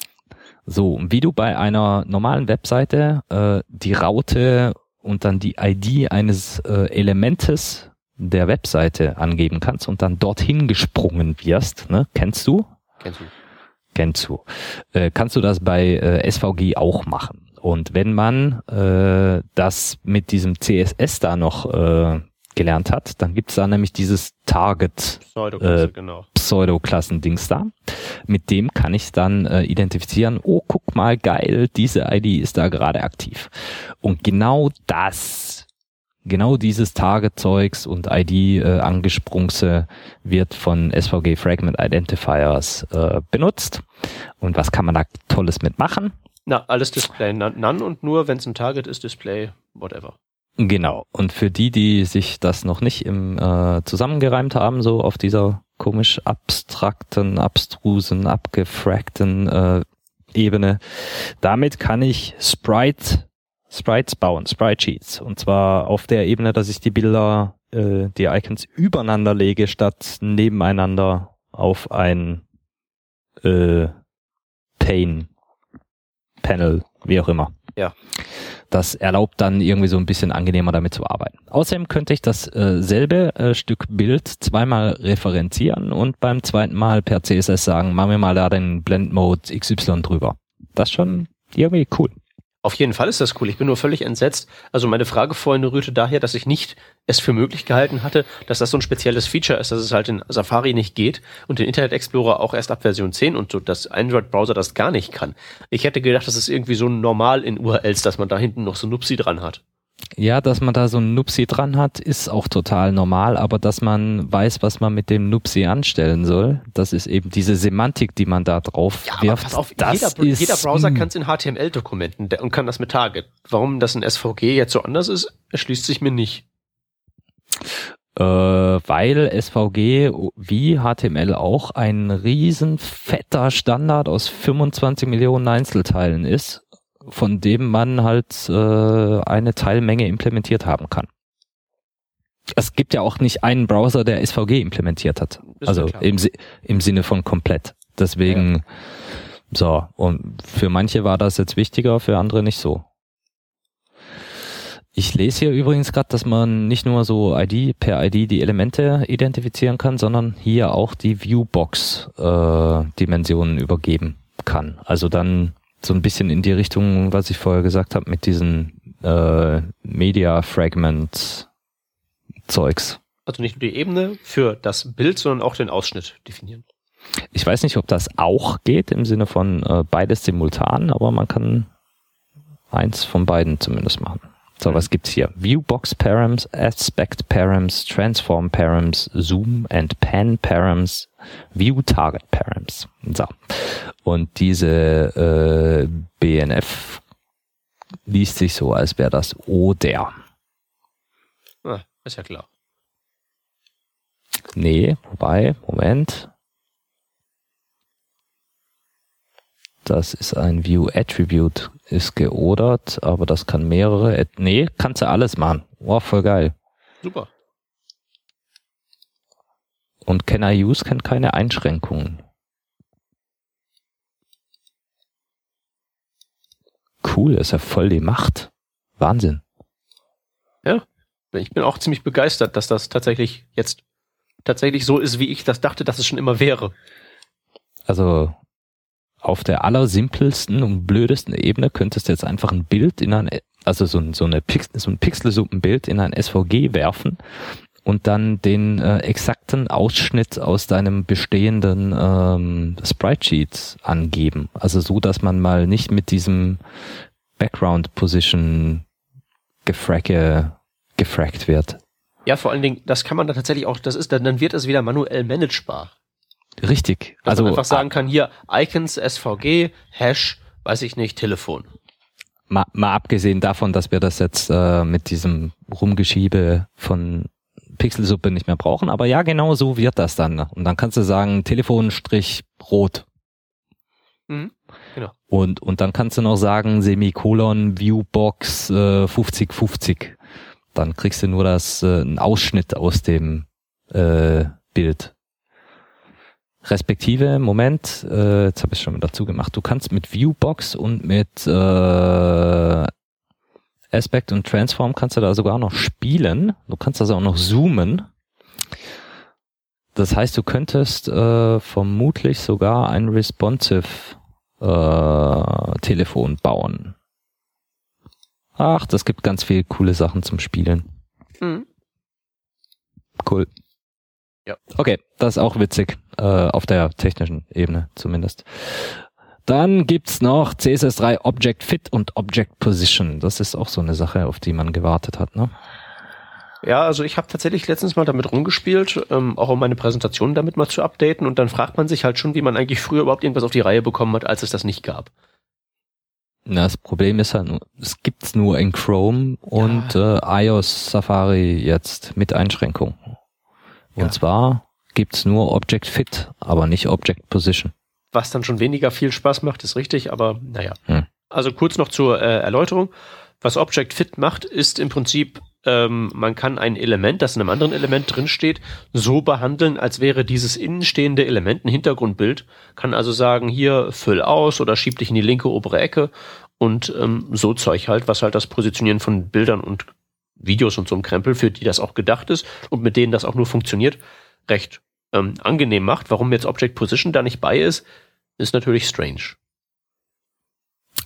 So, wie du bei einer normalen Webseite äh, die Raute und dann die ID eines äh, Elementes der Webseite angeben kannst und dann dorthin gesprungen wirst, ne? Kennst du? Kennst du? Kennst du. Äh, kannst du das bei äh, SVG auch machen. Und wenn man äh, das mit diesem CSS da noch äh, gelernt hat, dann gibt's da nämlich dieses Target Pseudoklasse, Äh, genau. Pseudo-Klassen-Dings da. Mit dem kann ich dann äh, identifizieren, oh, guck mal, geil, diese ID ist da gerade aktiv. Und genau das, genau dieses Target-Zeugs und ID äh, wird von SVG Fragment Identifiers äh, benutzt. Und was kann man da Tolles mitmachen? Na, alles Display none und nur, wenn es ein Target ist, Display, whatever. Genau. Und für die, die sich das noch nicht im äh, zusammengereimt haben, so auf dieser komisch abstrakten, abstrusen, abgefragten äh, Ebene, damit kann ich Sprite, Sprites bauen, Sprite Sheets. Und zwar auf der Ebene, dass ich die Bilder, äh, die Icons übereinander lege, statt nebeneinander auf ein äh, Pane, Panel, wie auch immer. Ja. Das erlaubt dann irgendwie so ein bisschen angenehmer damit zu arbeiten. Außerdem könnte ich das äh, äh, Stück Bild zweimal referenzieren und beim zweiten Mal per CSS sagen, machen wir mal da den Blend-Mode XY drüber. Das ist schon irgendwie cool. Auf jeden Fall ist das cool. Ich bin nur völlig entsetzt. Also meine Frage vorhin rührte daher, dass ich nicht es für möglich gehalten hatte, dass das so ein spezielles Feature ist, dass es halt in Safari nicht geht und in Internet Explorer auch erst ab Version 10 und so, dass Android-Browser das gar nicht kann. Ich hätte gedacht, das ist irgendwie so normal in URLs, dass man da hinten noch so Nupsi dran hat. Ja, dass man da so ein Nupsi dran hat, ist auch total normal, aber dass man weiß, was man mit dem Nupsi anstellen soll, das ist eben diese Semantik, die man da drauf Ja, wirft. pass auf, das jeder, ist, jeder Browser hm, kann es in HTML-Dokumenten und kann das mit Target. Warum das in SVG jetzt so anders ist, erschließt sich mir nicht. Äh, weil SVG wie HTML auch ein riesen fetter Standard aus 25 Millionen Einzelteilen ist, von dem man halt äh, eine Teilmenge implementiert haben kann. Es gibt ja auch nicht einen Browser, der SVG implementiert hat. Ist also im, im Sinne von komplett. Deswegen, ja. so, und für manche war das jetzt wichtiger, für andere nicht so. Ich lese hier übrigens gerade, dass man nicht nur so ID per ID die Elemente identifizieren kann, sondern hier auch die Viewbox-Dimensionen äh, übergeben kann. Also dann so ein bisschen in die Richtung, was ich vorher gesagt habe, mit diesen äh, Media Fragment Zeugs. Also nicht nur die Ebene für das Bild, sondern auch den Ausschnitt definieren. Ich weiß nicht, ob das auch geht im Sinne von äh, beides simultan, aber man kann eins von beiden zumindest machen. So, was gibt's hier? Viewbox Params, Aspect Params, Transform Params, Zoom and Pan Params, View Target Params. So. Und diese äh, BNF liest sich so, als wäre das oder. Ah, ist ja klar. Nee, wobei, Moment. Das ist ein View Attribute, ist geordert, aber das kann mehrere. Nee, kannst du alles machen. Wow, voll geil. Super. Und Can I Use kennt keine Einschränkungen. Cool, ist ja voll die Macht. Wahnsinn. Ja, ich bin auch ziemlich begeistert, dass das tatsächlich jetzt tatsächlich so ist, wie ich das dachte, dass es schon immer wäre. Also auf der allersimpelsten und blödesten Ebene könntest du jetzt einfach ein Bild in ein, also so, ein, so, eine Pix, so ein Pixelsuppenbild in ein SVG werfen und dann den äh, exakten Ausschnitt aus deinem bestehenden ähm, Sprite-Sheet angeben. Also so, dass man mal nicht mit diesem Background-Position gefracke, gefrackt wird. Ja, vor allen Dingen, das kann man dann tatsächlich auch, das ist dann, dann wird es wieder manuell managebar. Richtig. Dass also man einfach sagen kann, hier Icons, SVG, Hash, weiß ich nicht, Telefon. Mal, mal abgesehen davon, dass wir das jetzt äh, mit diesem Rumgeschiebe von Pixelsuppe nicht mehr brauchen, aber ja, genau so wird das dann. Und dann kannst du sagen, Telefonstrich rot. Mhm, genau. Und, und dann kannst du noch sagen, Semikolon, Viewbox äh, 5050. Dann kriegst du nur das, äh, einen Ausschnitt aus dem äh, Bild. Respektive, Moment, äh, jetzt habe ich schon dazu gemacht, du kannst mit Viewbox und mit äh, Aspect und Transform kannst du da sogar noch spielen. Du kannst also auch noch zoomen. Das heißt, du könntest äh, vermutlich sogar ein responsive äh, Telefon bauen. Ach, das gibt ganz viele coole Sachen zum Spielen. Mhm. Cool. Ja. Okay, das ist auch witzig, äh, auf der technischen Ebene zumindest. Dann gibt's noch CSS3 Object Fit und Object Position. Das ist auch so eine Sache, auf die man gewartet hat, ne? Ja, also ich habe tatsächlich letztens mal damit rumgespielt, ähm, auch um meine Präsentation damit mal zu updaten und dann fragt man sich halt schon, wie man eigentlich früher überhaupt irgendwas auf die Reihe bekommen hat, als es das nicht gab. Na, das Problem ist halt, es gibt's nur in Chrome und ja. äh, iOS Safari jetzt mit Einschränkung. Und ja. zwar gibt's nur Object Fit, aber nicht Object Position. Was dann schon weniger viel Spaß macht, ist richtig, aber naja. Hm. Also kurz noch zur äh, Erläuterung. Was Object Fit macht, ist im Prinzip, ähm, man kann ein Element, das in einem anderen Element drinsteht, so behandeln, als wäre dieses innenstehende Element ein Hintergrundbild. Kann also sagen, hier füll aus oder schieb dich in die linke obere Ecke und ähm, so Zeug halt, was halt das Positionieren von Bildern und Videos und so ein Krempel, für die das auch gedacht ist und mit denen das auch nur funktioniert, recht ähm, angenehm macht. Warum jetzt Object Position da nicht bei ist, ist natürlich strange.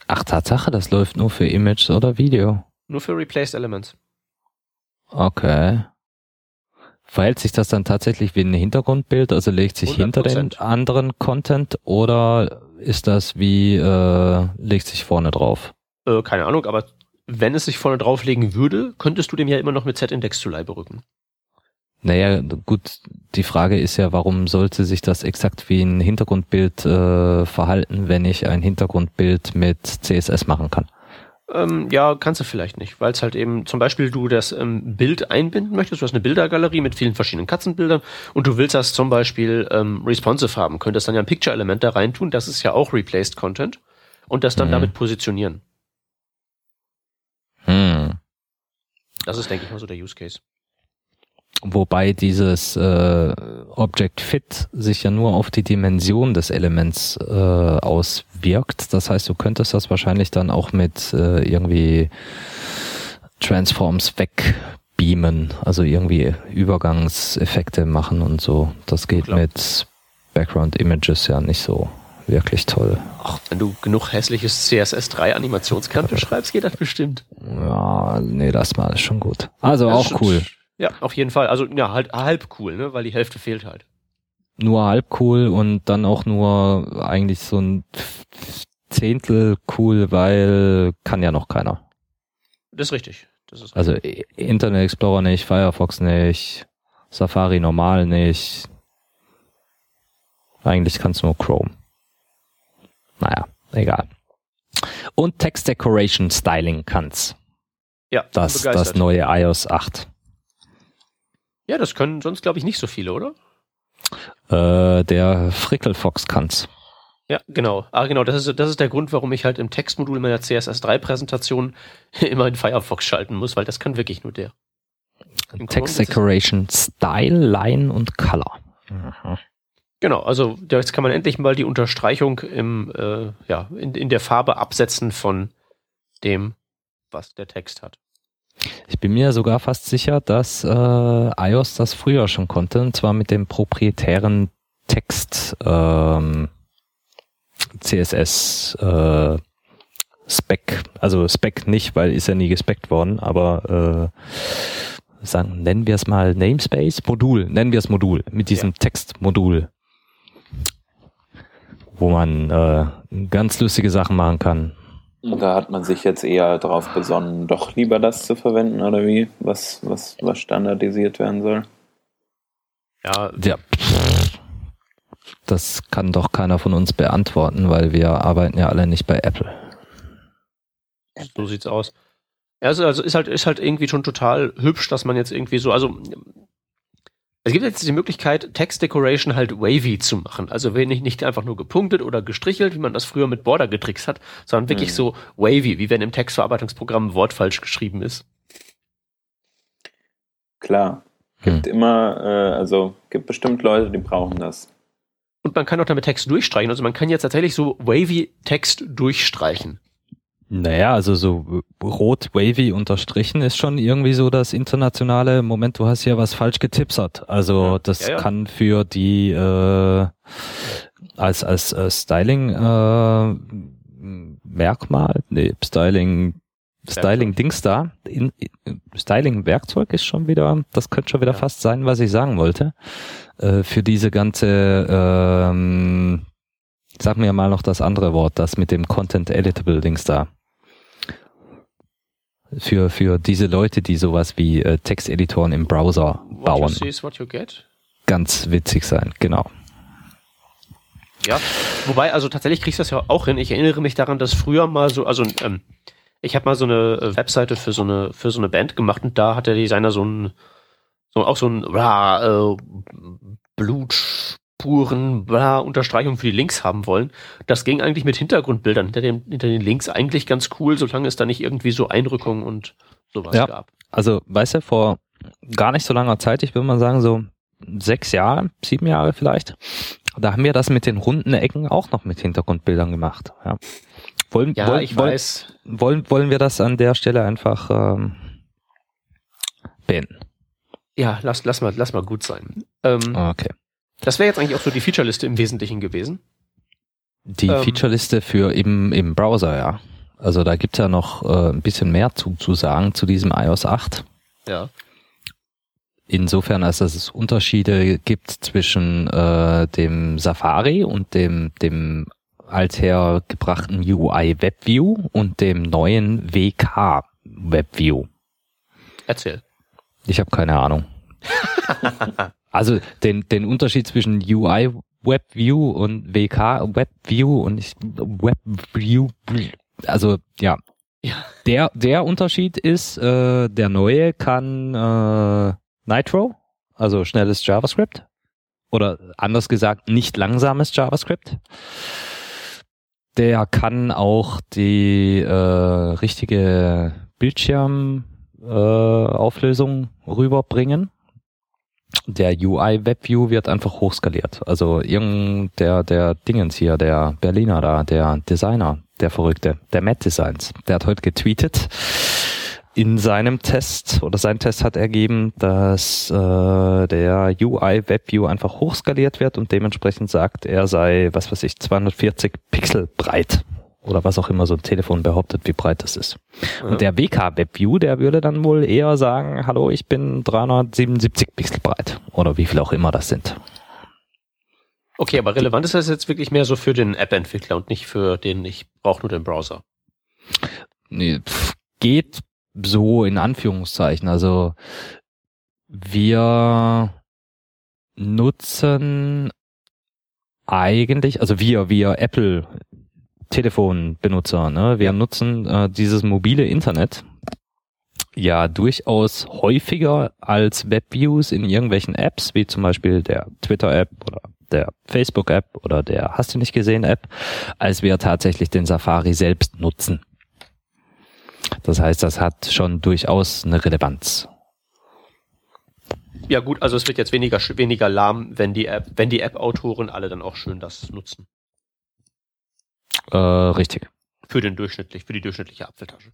Ach, Tatsache, das läuft nur für Image oder Video. Nur für Replaced Elements. Okay. Verhält sich das dann tatsächlich wie ein Hintergrundbild, also legt sich 100%. hinter den anderen Content oder ist das wie, äh, legt sich vorne drauf? Äh, keine Ahnung, aber wenn es sich vorne drauflegen würde, könntest du dem ja immer noch mit Z-Index zu Leibe rücken. Naja, gut, die Frage ist ja, warum sollte sich das exakt wie ein Hintergrundbild äh, verhalten, wenn ich ein Hintergrundbild mit CSS machen kann? Ähm, ja, kannst du vielleicht nicht, weil es halt eben zum Beispiel du das ähm, Bild einbinden möchtest. Du hast eine Bildergalerie mit vielen verschiedenen Katzenbildern und du willst das zum Beispiel ähm, responsive haben, könntest dann ja ein Picture-Element da reintun. Das ist ja auch Replaced Content und das dann Mhm. damit positionieren. Hm. Das ist, denke ich mal, so der Use Case. Wobei dieses äh, Object Fit sich ja nur auf die Dimension des Elements äh, auswirkt. Das heißt, du könntest das wahrscheinlich dann auch mit äh, irgendwie Transforms wegbeamen, also irgendwie Übergangseffekte machen und so. Das geht Klar. mit Background Images ja nicht so wirklich toll. Ach, wenn du genug hässliches CSS3 Animationskante schreibst, geht das bestimmt. Ja, nee, das mal ist schon gut. Also Das auch cool. Ja, auf jeden Fall. Also ja, halt halb cool, ne? Weil die Hälfte fehlt halt. nur halb cool und dann auch nur eigentlich so ein Zehntel cool, weil kann ja noch keiner. Das ist richtig. Das ist Also Internet Explorer nicht, Firefox nicht, Safari normal nicht. Eigentlich kann's nur Chrome. Naja, egal. Und Text Decoration Styling kann's. ja, Das, das neue iOS 8. Ja, das können sonst, glaube ich, nicht so viele, oder? Äh, der Frickelfox kann's. Ja, genau. Ah, genau, das ist, das ist der Grund, warum ich halt im Textmodul meiner CSS3-Präsentation immer in Firefox schalten muss, weil das kann wirklich nur der. Im Text Decoration Style, Line und Color. Mhm. Genau, also jetzt kann man endlich mal die Unterstreichung im, äh, ja, in, in der Farbe absetzen von dem, was der Text hat. Ich bin mir sogar fast sicher, dass äh, iOS das früher schon konnte, und zwar mit dem proprietären Text ähm, CSS äh, Spec. Also Spec nicht, weil ist ja nie gespeckt worden, aber äh, sagen, nennen wir es mal Namespace, Modul, nennen wir es Modul, mit diesem Textmodul, wo man äh, ganz lustige Sachen machen kann. Und Da hat man sich jetzt eher darauf besonnen, doch lieber das zu verwenden, oder wie? Was, was, was standardisiert werden soll. Ja, Ja, das kann doch keiner von uns beantworten, weil wir arbeiten ja alle nicht bei Apple. so sieht's aus. Also, also ist halt, ist halt irgendwie schon total hübsch, dass man jetzt irgendwie so, also es gibt jetzt die Möglichkeit, Text Decoration halt wavy zu machen. Also wenn nicht, einfach nur gepunktet oder gestrichelt, wie man das früher mit Border getrickst hat, sondern wirklich Mhm. so wavy, wie wenn im Textverarbeitungsprogramm ein Wort falsch geschrieben ist. Klar. Gibt immer, äh, also gibt bestimmt Leute, die brauchen das. Und man kann auch damit Text durchstreichen. Also man kann jetzt tatsächlich so wavy Text durchstreichen. Naja, also so rot wavy unterstrichen ist schon irgendwie so das internationale Moment, du hast ja was falsch getipsert. Also das Ja, ja. kann für die äh, als als äh, Styling äh, Merkmal, nee, Styling Styling Dings da, in, in, Styling Werkzeug ist schon wieder, das könnte schon wieder Ja. fast sein, was ich sagen wollte. Äh, für diese ganze ähm, sag mir mal noch das andere Wort, das mit dem Content Editable Dings da. Für, für diese Leute, die sowas wie äh, Texteditoren im Browser What bauen. Ganz witzig sein, genau. Ja, wobei, also tatsächlich kriegst du das ja auch hin. Ich erinnere mich daran, dass früher mal so, also ähm, ich habe mal so eine äh, Webseite für so eine für so eine Band gemacht und da hat der Designer so ein so auch so ein äh, Blutspuren bla, Unterstreichung für die Links haben wollen. Das ging eigentlich mit Hintergrundbildern hinter, dem, hinter den Links eigentlich ganz cool, solange es da nicht irgendwie so Einrückungen und sowas Ja. gab. Also, weißt du, vor gar nicht so langer Zeit, ich würde mal sagen so sechs Jahre, sieben Jahre vielleicht, da haben wir das mit den runden Ecken auch noch mit Hintergrundbildern gemacht. Ja. Wollen, Ja, wollen, ich weiß. wollen, wollen wir das an der Stelle einfach ähm, beenden? Ja, lass, lass mal, lass mal gut sein. Ähm, Okay. Das wäre jetzt eigentlich auch so die Featureliste im Wesentlichen gewesen. Die Ähm. Featureliste für im, im Browser, ja. Also da gibt's ja noch äh, ein bisschen mehr zu, zu sagen zu diesem iOS 8. Ja. Insofern, als dass es Unterschiede gibt zwischen äh, dem Safari und dem, dem alther gebrachten UI WebView und dem neuen WK WebView. Erzähl. Ich habe keine Ahnung. also den, den Unterschied zwischen UI WebView und WK WebView und ich WebView, also ja, Ja. Der, der Unterschied ist, äh, der neue kann äh, Nitro, also schnelles JavaScript. Oder anders gesagt, nicht langsames JavaScript. Der kann auch die äh, richtige Bildschirmauflösung äh, rüberbringen. Der UI WebView wird einfach hochskaliert. Also irgend der der Dingens hier, der Berliner da, der Designer, der Verrückte, der Matt Designs, der hat heute getweetet in seinem Test oder sein Test hat ergeben, dass äh, der UI WebView einfach hochskaliert wird und dementsprechend sagt, er sei, was weiß ich, 240 Pixel breit oder was auch immer so ein Telefon behauptet, wie breit das ist. Ja. Und der WK WebView, der würde dann wohl eher sagen, hallo, ich bin 377 Pixel breit oder wie viel auch immer das sind. Okay, aber relevant ist das jetzt wirklich mehr so für den App-Entwickler und nicht für den, ich brauche nur den Browser. Nee, pff, geht so in Anführungszeichen. Also wir nutzen eigentlich, also wir, wir Apple Telefonbenutzer, ne, wir nutzen äh, dieses mobile Internet ja durchaus häufiger als Webviews in irgendwelchen Apps, wie zum Beispiel der Twitter-App oder der Facebook-App oder der Hast du nicht gesehen App, als wir tatsächlich den Safari selbst nutzen. Das heißt, das hat schon durchaus eine Relevanz. Ja gut, also es wird jetzt weniger weniger lahm, wenn die App, wenn die App-Autoren alle dann auch schön das nutzen. Äh, richtig. Für den durchschnittlich, für die durchschnittliche Apfeltasche.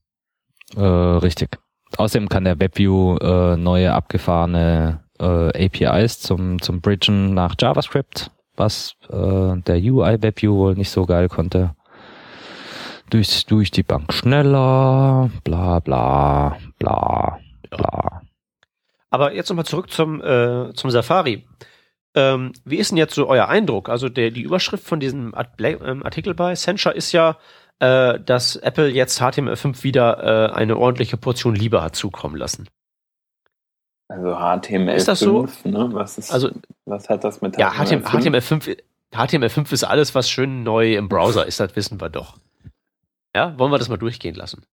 Äh, richtig. Außerdem kann der WebView äh, neue abgefahrene äh, APIs zum zum Bridgen nach JavaScript, was äh, der UI WebView wohl nicht so geil konnte durch, durch die Bank schneller, bla bla bla bla. Aber jetzt nochmal zurück zum, äh, zum Safari. Ähm, wie ist denn jetzt so euer Eindruck? Also der, die Überschrift von diesem ähm, Artikel bei Accenture ist ja, äh, dass Apple jetzt HTML5 wieder äh, eine ordentliche Portion Liebe hat zukommen lassen. Also HTML5, ist das so? ne? Was, ist, also, was hat das mit HTML5? Ja, HTML5, HTML5 ist alles, was schön neu im Browser ist, das wissen wir doch. Ja, wollen wir das mal durchgehen lassen?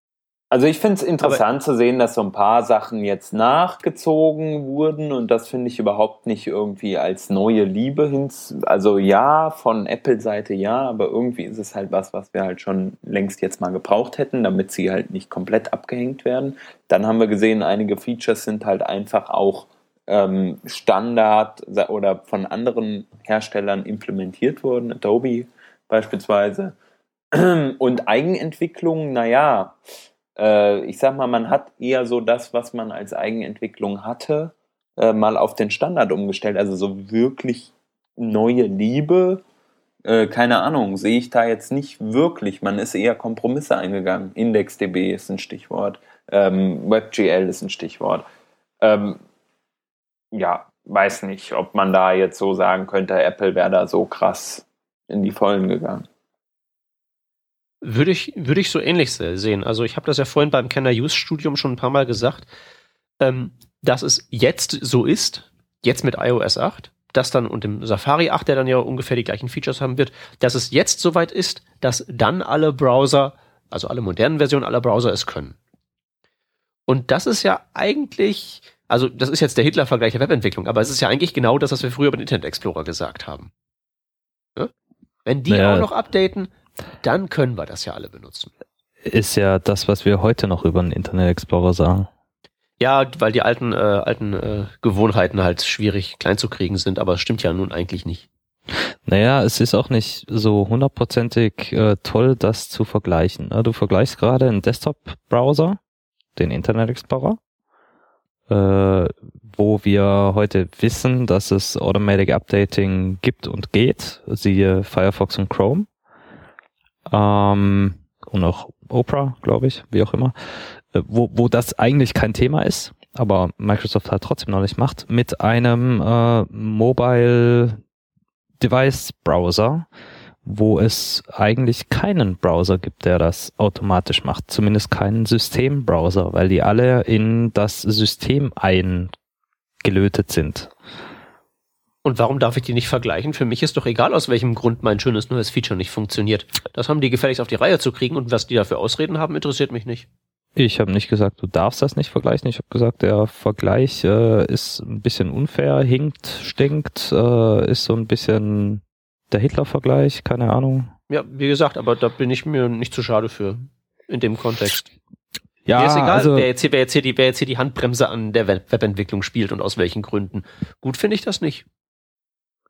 Also ich finde es interessant Aber zu sehen, dass so ein paar Sachen jetzt nachgezogen wurden und das finde ich überhaupt nicht irgendwie als neue Liebe hin. Also ja, von Apple-Seite ja, aber irgendwie ist es halt was, was wir halt schon längst jetzt mal gebraucht hätten, damit sie halt nicht komplett abgehängt werden. Dann haben wir gesehen, einige Features sind halt einfach auch ähm, Standard oder von anderen Herstellern implementiert worden, Adobe beispielsweise. Und Eigenentwicklung, naja, äh, ich sag mal, man hat eher so das, was man als Eigenentwicklung hatte, äh, mal auf den Standard umgestellt. Also so wirklich neue Liebe, äh, keine Ahnung, sehe ich da jetzt nicht wirklich. Man ist eher Kompromisse eingegangen. IndexDB ist ein Stichwort, ähm, WebGL ist ein Stichwort. Ähm, ja, weiß nicht, ob man da jetzt so sagen könnte, Apple wäre da so krass in die Vollen gegangen. Würde ich, würde ich so ähnlich sehen. Also ich habe das ja vorhin beim Kenner Use Studium schon ein paar Mal gesagt, ähm, dass es jetzt so ist, jetzt mit iOS 8, dass dann und dem Safari 8, der dann ja ungefähr die gleichen Features haben wird, dass es jetzt soweit ist, dass dann alle Browser, also alle modernen Versionen aller Browser es können. Und das ist ja eigentlich, also das ist jetzt der Hitler-Vergleich der Webentwicklung, aber es ist ja eigentlich genau das, was wir früher über den Internet Explorer gesagt haben. Ja? Wenn die naja. auch noch updaten, dann können wir das ja alle benutzen. Ist ja das, was wir heute noch über den Internet Explorer sagen. Ja, weil die alten, äh, alten äh, Gewohnheiten halt schwierig klein zu kriegen sind, aber es stimmt ja nun eigentlich nicht. Naja, es ist auch nicht so hundertprozentig äh, toll, das zu vergleichen. Du vergleichst gerade einen Desktop-Browser, den Internet Explorer, äh, wo wir heute wissen, dass es Automatic Updating gibt und geht, siehe Firefox und Chrome ähm, und auch Oprah, glaube ich, wie auch immer, äh, wo, wo das eigentlich kein Thema ist, aber Microsoft halt trotzdem noch nicht macht, mit einem äh, Mobile Device Browser, wo es eigentlich keinen Browser gibt, der das automatisch macht, zumindest keinen Systembrowser, weil die alle in das System eingelötet sind. Und warum darf ich die nicht vergleichen? Für mich ist doch egal, aus welchem Grund mein schönes neues Feature nicht funktioniert. Das haben die gefälligst auf die Reihe zu kriegen und was die dafür Ausreden haben, interessiert mich nicht. Ich habe nicht gesagt, du darfst das nicht vergleichen. Ich habe gesagt, der Vergleich äh, ist ein bisschen unfair, hinkt, stinkt, äh, ist so ein bisschen der Hitler-Vergleich, keine Ahnung. Ja, wie gesagt, aber da bin ich mir nicht zu schade für in dem Kontext. Ja, Mir ist egal, also, wer, jetzt hier, wer, jetzt hier die, wer jetzt hier die Handbremse an der Web Webentwicklung spielt und aus welchen Gründen. Gut finde ich das nicht.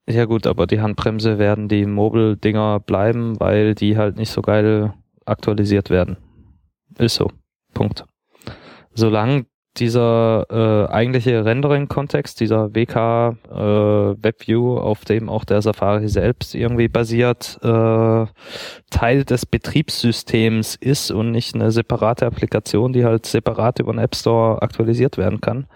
Ja gut, aber die Handbremse werden die Mobile-Dinger bleiben, weil die halt nicht so geil aktualisiert werden. Ist so. Punkt. Solange dieser äh, eigentliche Rendering-Kontext, dieser WK äh, WebView, auf dem auch der Safari selbst irgendwie basiert, äh, Teil des Betriebssystems ist und nicht eine separate Applikation, die halt separat über den App Store aktualisiert werden kann,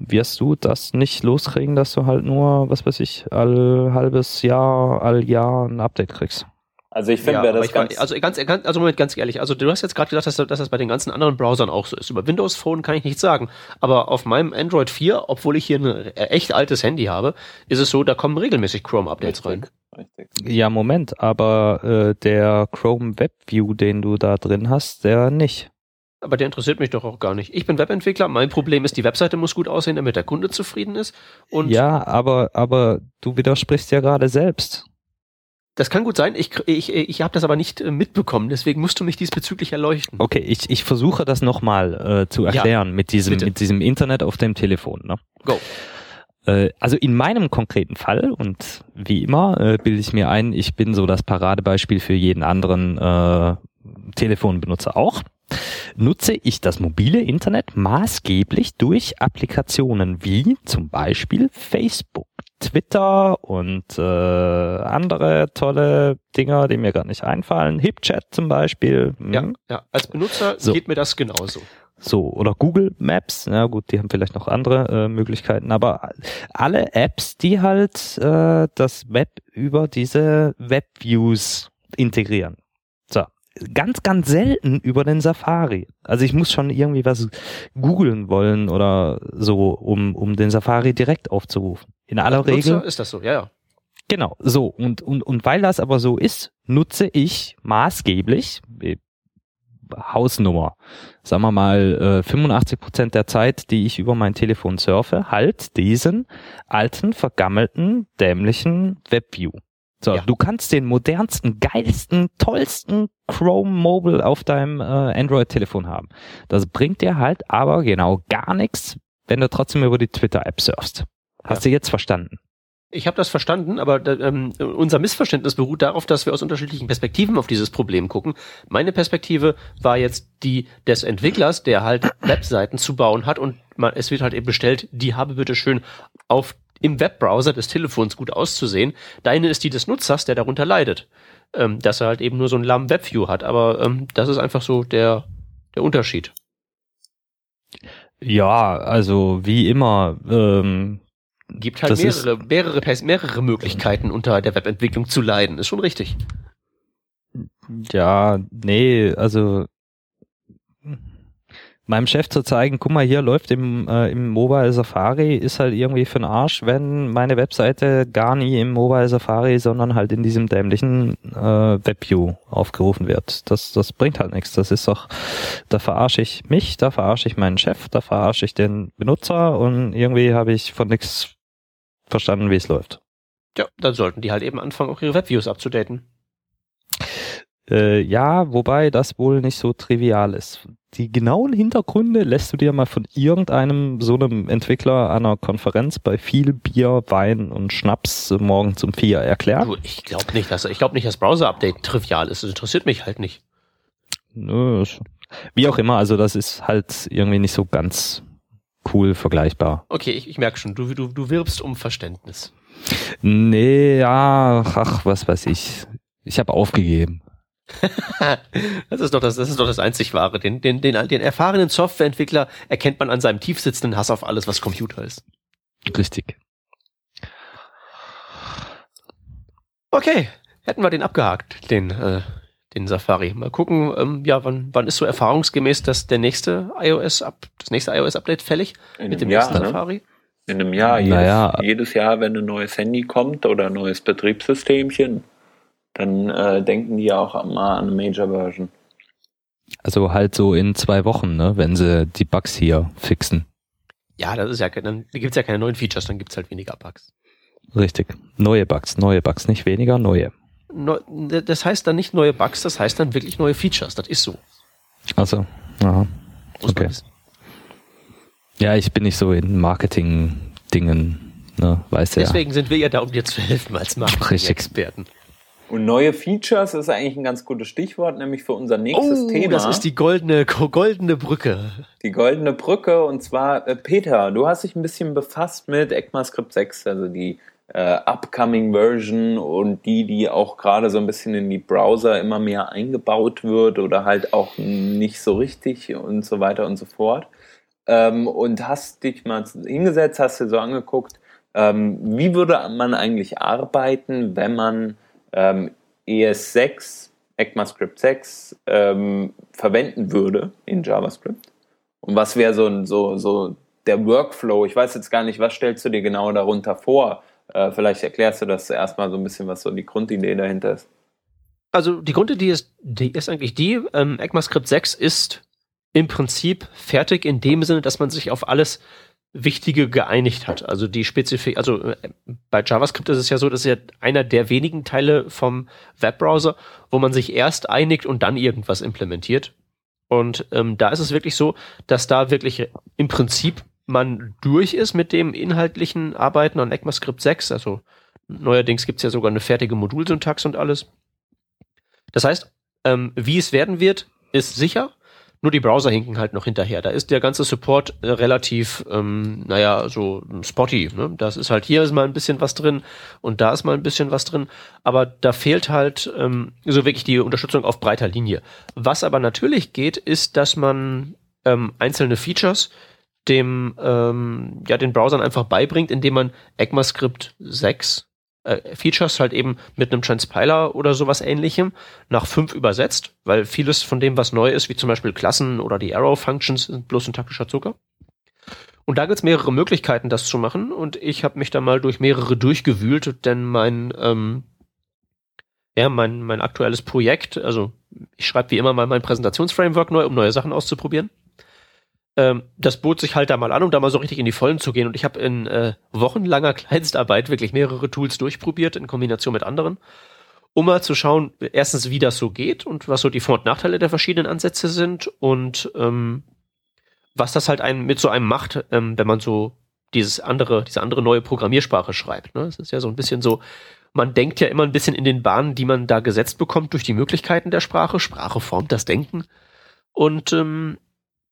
wirst du das nicht loskriegen, dass du halt nur, was weiß ich, all halbes Jahr, all Jahr ein Update kriegst. Also ich finde, Ja, das ich war- ganz, also ganz, ganz, also Moment, ganz ehrlich, also du hast jetzt gerade gesagt, dass, dass das bei den ganzen anderen Browsern auch so ist. Über Windows Phone kann ich nichts sagen, aber auf meinem Android 4, obwohl ich hier ein echt altes Handy habe, ist es so, da kommen regelmäßig Chrome Updates rein. Richtig. Ja, Moment, aber äh, der Chrome Web View, den du da drin hast, der nicht. Aber der interessiert mich doch auch gar nicht. Ich bin Webentwickler, mein Problem ist, die Webseite muss gut aussehen, damit der Kunde zufrieden ist. Und ja, aber aber du widersprichst ja gerade selbst. das kann gut sein, ich, ich, ich habe das aber nicht äh, mitbekommen, deswegen musst du mich diesbezüglich erleuchten. Okay, ich, ich versuche das nochmal äh, zu erklären mit diesem bitte. mit diesem Internet auf dem Telefon. Ne? Go. Äh, also in meinem konkreten Fall und wie immer äh, bilde ich mir ein, ich bin so das Paradebeispiel für jeden anderen äh, Telefonbenutzer auch. Nutze ich das mobile Internet maßgeblich durch Applikationen wie zum Beispiel Facebook, Twitter und äh, andere tolle Dinger, die mir gerade nicht einfallen. HipChat zum Beispiel. Hm. Ja, ja, als Benutzer So. geht mir das genauso. So, oder Google Maps, ja gut, die haben vielleicht noch andere äh, Möglichkeiten, aber alle Apps, die halt äh, das Web über diese Webviews integrieren. So, ganz, ganz selten über den Safari. Also ich muss schon irgendwie was googeln wollen oder so, um, um den Safari direkt aufzurufen. In aller Als Benutzer Regel. ist das so, ja, ja. Genau, so. Und, und, und weil das aber so ist, nutze ich maßgeblich, äh, Hausnummer, sagen wir mal, äh, 85 Prozent der Zeit, die ich über mein Telefon surfe, halt diesen alten, vergammelten, dämlichen WebView. So, Ja. du kannst den modernsten, geilsten, tollsten Chrome Mobile auf deinem äh, Android-Telefon haben. Das bringt dir halt aber genau gar nichts, wenn du trotzdem über die Twitter-App surfst. Hast du jetzt verstanden? Ich habe das verstanden, aber da, ähm, unser Missverständnis beruht darauf, dass wir aus unterschiedlichen Perspektiven auf dieses Problem gucken. Meine Perspektive war jetzt die des Entwicklers, der halt Webseiten zu bauen hat und man, es wird halt eben bestellt, die habe bitte schön auf im Webbrowser des Telefons gut auszusehen. Deine ist die des Nutzers, der darunter leidet, ähm, dass er halt eben nur so einen lahmen Webview hat. Aber ähm, das ist einfach so der der Unterschied. Ja, also wie immer, ähm, Gibt halt mehrere, mehrere, mehrere Möglichkeiten unter der Webentwicklung zu leiden. Ist schon richtig. ja, nee, also meinem Chef zu zeigen, guck mal, hier läuft im, äh, im Mobile Safari, ist halt irgendwie für den Arsch, wenn meine Webseite gar nie im Mobile Safari, sondern halt in diesem dämlichen äh, Webview aufgerufen wird. Das, das bringt halt nichts. Das ist doch, da verarsche ich mich, da verarsche ich meinen Chef, da verarsche ich den Benutzer und irgendwie habe ich von nichts verstanden, wie es läuft. Ja, dann sollten die halt eben anfangen, auch ihre Webviews abzudaten. Äh, ja, wobei das wohl nicht so trivial ist. Die genauen Hintergründe lässt du dir mal von irgendeinem so einem Entwickler einer Konferenz bei viel Bier, Wein und Schnaps morgens um vier erklären. Du, ich glaube nicht, dass ich glaube nicht, dass Browser-Update trivial ist. Das interessiert mich halt nicht. Nö, Wie auch immer, also das ist halt irgendwie nicht so ganz cool vergleichbar. Okay, ich, ich merke schon, du, du, du wirbst um Verständnis. Nee, ja, ach, was weiß ich. Ich habe aufgegeben. Das ist doch das, das ist doch das einzig wahre. Den, den, den, den erfahrenen Softwareentwickler erkennt man an seinem tiefsitzenden Hass auf alles, was Computer ist. Richtig. Okay, hätten wir den abgehakt, den, äh, den Safari. Mal gucken, ähm, ja, wann, wann ist so erfahrungsgemäß das der nächste iOS ab, das nächste iOS Update fällig In mit dem einem nächsten Jahr, ne? Safari? In einem Jahr, jedes, naja. jedes Jahr, wenn ein neues Handy kommt oder ein neues Betriebssystemchen, dann äh, denken die auch mal an eine Major-Version. Also halt so in zwei Wochen, ne, wenn sie die Bugs hier fixen. Ja, das ist ja, dann gibt's ja keine neuen Features, dann gibt's halt weniger Bugs. Richtig. Neue Bugs, neue Bugs, nicht weniger, neue. das heißt dann nicht neue Bugs, das heißt dann wirklich neue Features. Das ist so. Also, aha. Okay. Ja, ich bin nicht so in Marketing-Dingen, ne, weißt du Deswegen ja. sind wir ja da, um dir zu helfen als Marketing-Experten. Und neue Features ist eigentlich ein ganz gutes Stichwort, nämlich für unser nächstes oh, Thema. Das ist die goldene, goldene Brücke. Die goldene Brücke. Und zwar, äh, Peter, du hast dich ein bisschen befasst mit ECMAScript 6, also die äh, upcoming Version und die, die auch gerade so ein bisschen in die Browser immer mehr eingebaut wird oder halt auch nicht so richtig und so weiter und so fort. Ähm, und hast dich mal hingesetzt, hast dir so angeguckt, ähm, wie würde man eigentlich arbeiten, wenn man ähm, ES6, ECMAScript 6 ähm, verwenden würde in JavaScript? Und was wäre so, so, so der Workflow? Ich weiß jetzt gar nicht, was stellst du dir genau darunter vor? Äh, vielleicht erklärst du das erstmal so ein bisschen, was so die Grundidee dahinter ist. Also die Grundidee ist, die ist eigentlich die, ähm, ECMAScript 6 ist im Prinzip fertig in dem Sinne, dass man sich auf alles Wichtige geeinigt hat. Also die Spezifik, also äh, bei JavaScript ist es ja so, das ist ja einer der wenigen Teile vom Webbrowser, wo man sich erst einigt und dann irgendwas implementiert. Und ähm, da ist es wirklich so, dass da wirklich im Prinzip man durch ist mit dem inhaltlichen Arbeiten an ECMAScript 6. Also neuerdings gibt's ja sogar eine fertige Modulsyntax und alles. Das heißt, ähm, wie es werden wird, ist sicher. Nur die Browser hinken halt noch hinterher. Da ist der ganze Support äh, relativ, ähm, naja, so spotty. Ne? Das ist halt hier ist mal ein bisschen was drin und da ist mal ein bisschen was drin. Aber da fehlt halt ähm, so wirklich die Unterstützung auf breiter Linie. Was aber natürlich geht, ist, dass man ähm, einzelne Features dem ähm, ja den Browsern einfach beibringt, indem man ECMAScript 6 äh, Features halt eben mit einem Transpiler oder sowas ähnlichem nach 5 übersetzt, weil vieles von dem, was neu ist, wie zum Beispiel Klassen oder die Arrow-Functions, sind bloß ein taktischer Zucker. Und da gibt's mehrere Möglichkeiten, das zu machen. Und ich habe mich da mal durch mehrere durchgewühlt, denn mein, ähm, ja, mein, mein aktuelles Projekt, also ich schreibe wie immer mal mein Präsentationsframework neu, um neue Sachen auszuprobieren ähm, das bot sich halt da mal an, um da mal so richtig in die Vollen zu gehen. Und ich habe in äh, wochenlanger Kleinstarbeit wirklich mehrere Tools durchprobiert in Kombination mit anderen, um mal zu schauen, erstens, wie das so geht und was so die Vor- und Nachteile der verschiedenen Ansätze sind und ähm, was das halt einen mit so einem macht, ähm, wenn man so dieses andere, diese andere neue Programmiersprache schreibt. Ne? Ist ja so ein bisschen so, man denkt ja immer ein bisschen in den Bahnen, die man da gesetzt bekommt durch die Möglichkeiten der Sprache. Sprache formt das Denken. Und ähm,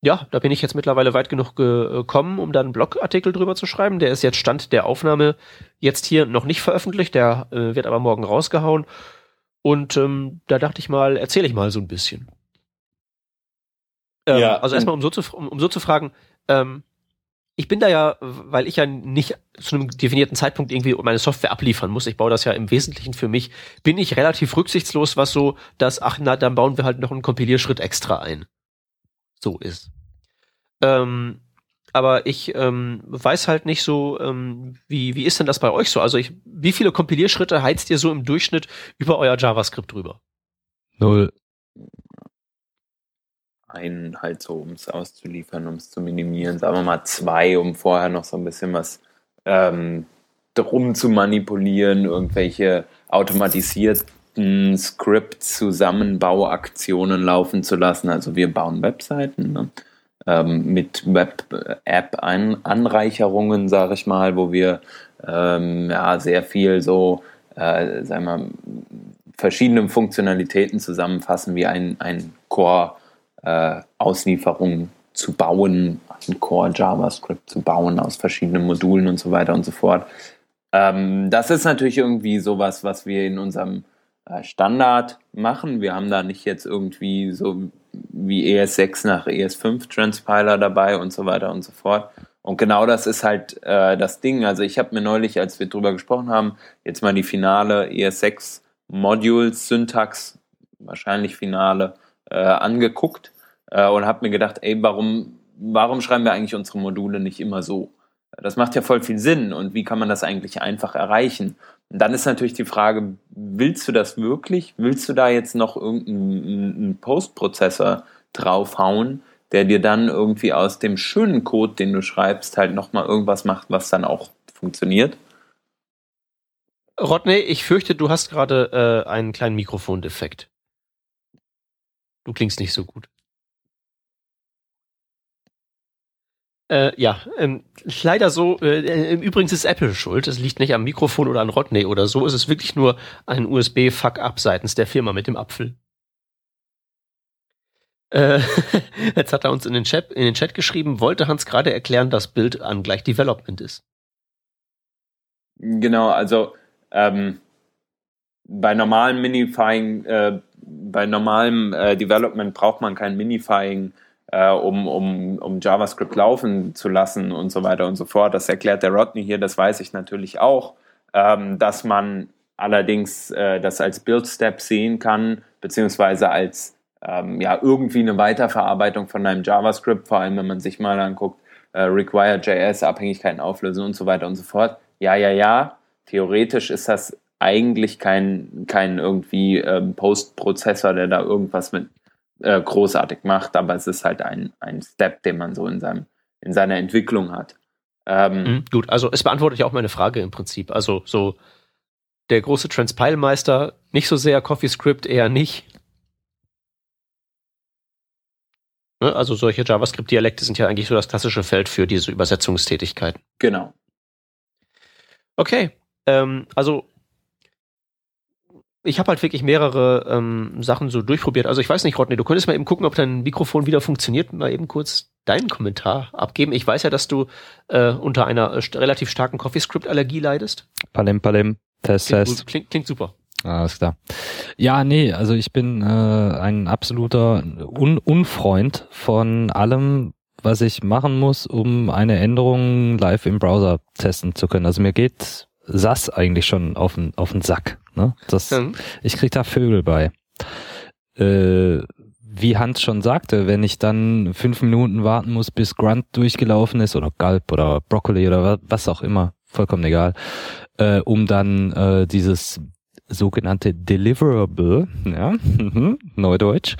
ja, da bin ich jetzt mittlerweile weit genug gekommen, um da einen Blogartikel drüber zu schreiben. Der ist jetzt Stand der Aufnahme jetzt hier noch nicht veröffentlicht, der äh, wird aber morgen rausgehauen. Und ähm, da dachte ich mal, erzähle ich mal so ein bisschen. Ähm, ja, also erstmal, um so zu, um, um so zu fragen, ähm, ich bin da ja, weil ich ja nicht zu einem definierten Zeitpunkt irgendwie meine Software abliefern muss, ich baue das ja im Wesentlichen für mich, bin ich relativ rücksichtslos, was so das, ach na, dann bauen wir halt noch einen Kompilierschritt extra ein so ist. Ähm, aber ich ähm, weiß halt nicht so, ähm, wie, wie ist denn das bei euch so? Also ich, wie viele Kompilierschritte heizt ihr so im Durchschnitt über euer JavaScript drüber? Null. Einen halt so, um es auszuliefern, um es zu minimieren. Sagen wir mal zwei, um vorher noch so ein bisschen was ähm, drum zu manipulieren, irgendwelche automatisiert Script-Zusammenbauaktionen laufen zu lassen. Also wir bauen Webseiten ne? ähm, mit Web-App-Anreicherungen, sage ich mal, wo wir ähm, ja, sehr viel so, äh, sagen wir, verschiedene Funktionalitäten zusammenfassen, wie ein, ein Core-Auslieferung äh, zu bauen, ein Core JavaScript zu bauen aus verschiedenen Modulen und so weiter und so fort. Ähm, das ist natürlich irgendwie sowas, was wir in unserem Standard machen. Wir haben da nicht jetzt irgendwie so wie ES6 nach ES5 Transpiler dabei und so weiter und so fort. Und genau das ist halt äh, das Ding. Also ich habe mir neulich, als wir drüber gesprochen haben, jetzt mal die finale ES6 Modules Syntax, wahrscheinlich finale, äh, angeguckt äh, und habe mir gedacht, ey, warum, warum schreiben wir eigentlich unsere Module nicht immer so? Das macht ja voll viel Sinn. Und wie kann man das eigentlich einfach erreichen? Dann ist natürlich die Frage, willst du das wirklich? Willst du da jetzt noch irgendeinen Postprozessor draufhauen, der dir dann irgendwie aus dem schönen Code, den du schreibst, halt nochmal irgendwas macht, was dann auch funktioniert? Rodney, ich fürchte, du hast gerade äh, einen kleinen Mikrofondefekt. Du klingst nicht so gut. Äh, ja, ähm, leider so. Äh, übrigens ist Apple schuld. Es liegt nicht am Mikrofon oder an Rodney oder so. Es ist wirklich nur ein USB-Fuck-up seitens der Firma mit dem Apfel. Äh, jetzt hat er uns in den, Chat, in den Chat geschrieben, wollte Hans gerade erklären, dass Bild an gleich Development ist. Genau, also ähm, bei normalem Minifying, äh, bei normalem äh, Development braucht man kein Minifying, äh, um, um, um JavaScript laufen zu lassen und so weiter und so fort. Das erklärt der Rodney hier, das weiß ich natürlich auch, ähm, dass man allerdings äh, das als Build-Step sehen kann, beziehungsweise als ähm, ja irgendwie eine Weiterverarbeitung von einem JavaScript, vor allem wenn man sich mal anguckt, äh, Require.js, Abhängigkeiten auflösen und so weiter und so fort. Ja, ja, ja, theoretisch ist das eigentlich kein, kein irgendwie ähm, Post-Prozessor, der da irgendwas mit äh, großartig macht, aber es ist halt ein, ein Step, den man so in, seinem, in seiner Entwicklung hat. Ähm, mhm, gut, also es beantwortet ja auch meine Frage im Prinzip. Also so der große Transpile-Meister, nicht so sehr CoffeeScript, eher nicht. Ne? Also solche JavaScript-Dialekte sind ja eigentlich so das klassische Feld für diese Übersetzungstätigkeiten. Genau. Okay, ähm, also ich habe halt wirklich mehrere ähm, Sachen so durchprobiert. Also ich weiß nicht, Rodney, du könntest mal eben gucken, ob dein Mikrofon wieder funktioniert. Mal eben kurz deinen Kommentar abgeben. Ich weiß ja, dass du äh, unter einer äh, relativ starken CoffeeScript-Allergie leidest. Palim, palim, Test, klingt, Test. Klingt, klingt super. Alles klar. Ja, nee, also ich bin äh, ein absoluter Un Unfreund von allem, was ich machen muss, um eine Änderung live im Browser testen zu können. Also mir geht SAS eigentlich schon auf den, auf den Sack. Ne? Das, mhm. Ich krieg da Vögel bei. Äh, wie Hans schon sagte, wenn ich dann fünf Minuten warten muss, bis Grunt durchgelaufen ist oder Galb oder Broccoli oder was auch immer, vollkommen egal, äh, um dann äh, dieses sogenannte Deliverable, ja, Neudeutsch,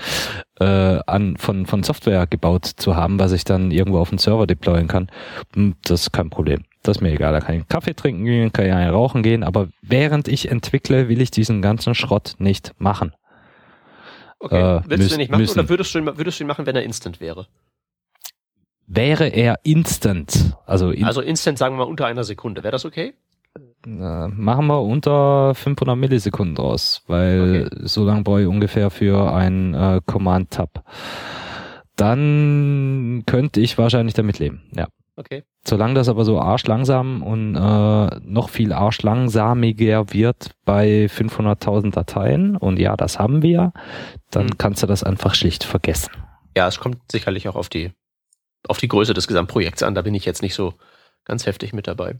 äh, an, von, von Software gebaut zu haben, was ich dann irgendwo auf den Server deployen kann. Hm, das ist kein Problem. Das ist mir egal. Da kann ich einen Kaffee trinken gehen, kann ich einen rauchen gehen, aber während ich entwickle, will ich diesen ganzen Schrott nicht machen. Okay. Äh, Willst du den nicht machen müssen. oder würdest du, ihn, würdest du ihn machen, wenn er instant wäre? Wäre er instant, also in also instant sagen wir mal unter einer Sekunde, wäre das okay? Äh, machen wir unter 500 Millisekunden draus, weil okay. so lange brauche ich ungefähr für ein äh, Command-Tab. Dann könnte ich wahrscheinlich damit leben, ja. Okay. Solange das aber so arschlangsam und äh, noch viel arschlangsamiger wird bei 500.000 Dateien, und ja, das haben wir, dann mhm. kannst du das einfach schlicht vergessen. Ja, es kommt sicherlich auch auf die, auf die Größe des Gesamtprojekts an. Da bin ich jetzt nicht so ganz heftig mit dabei.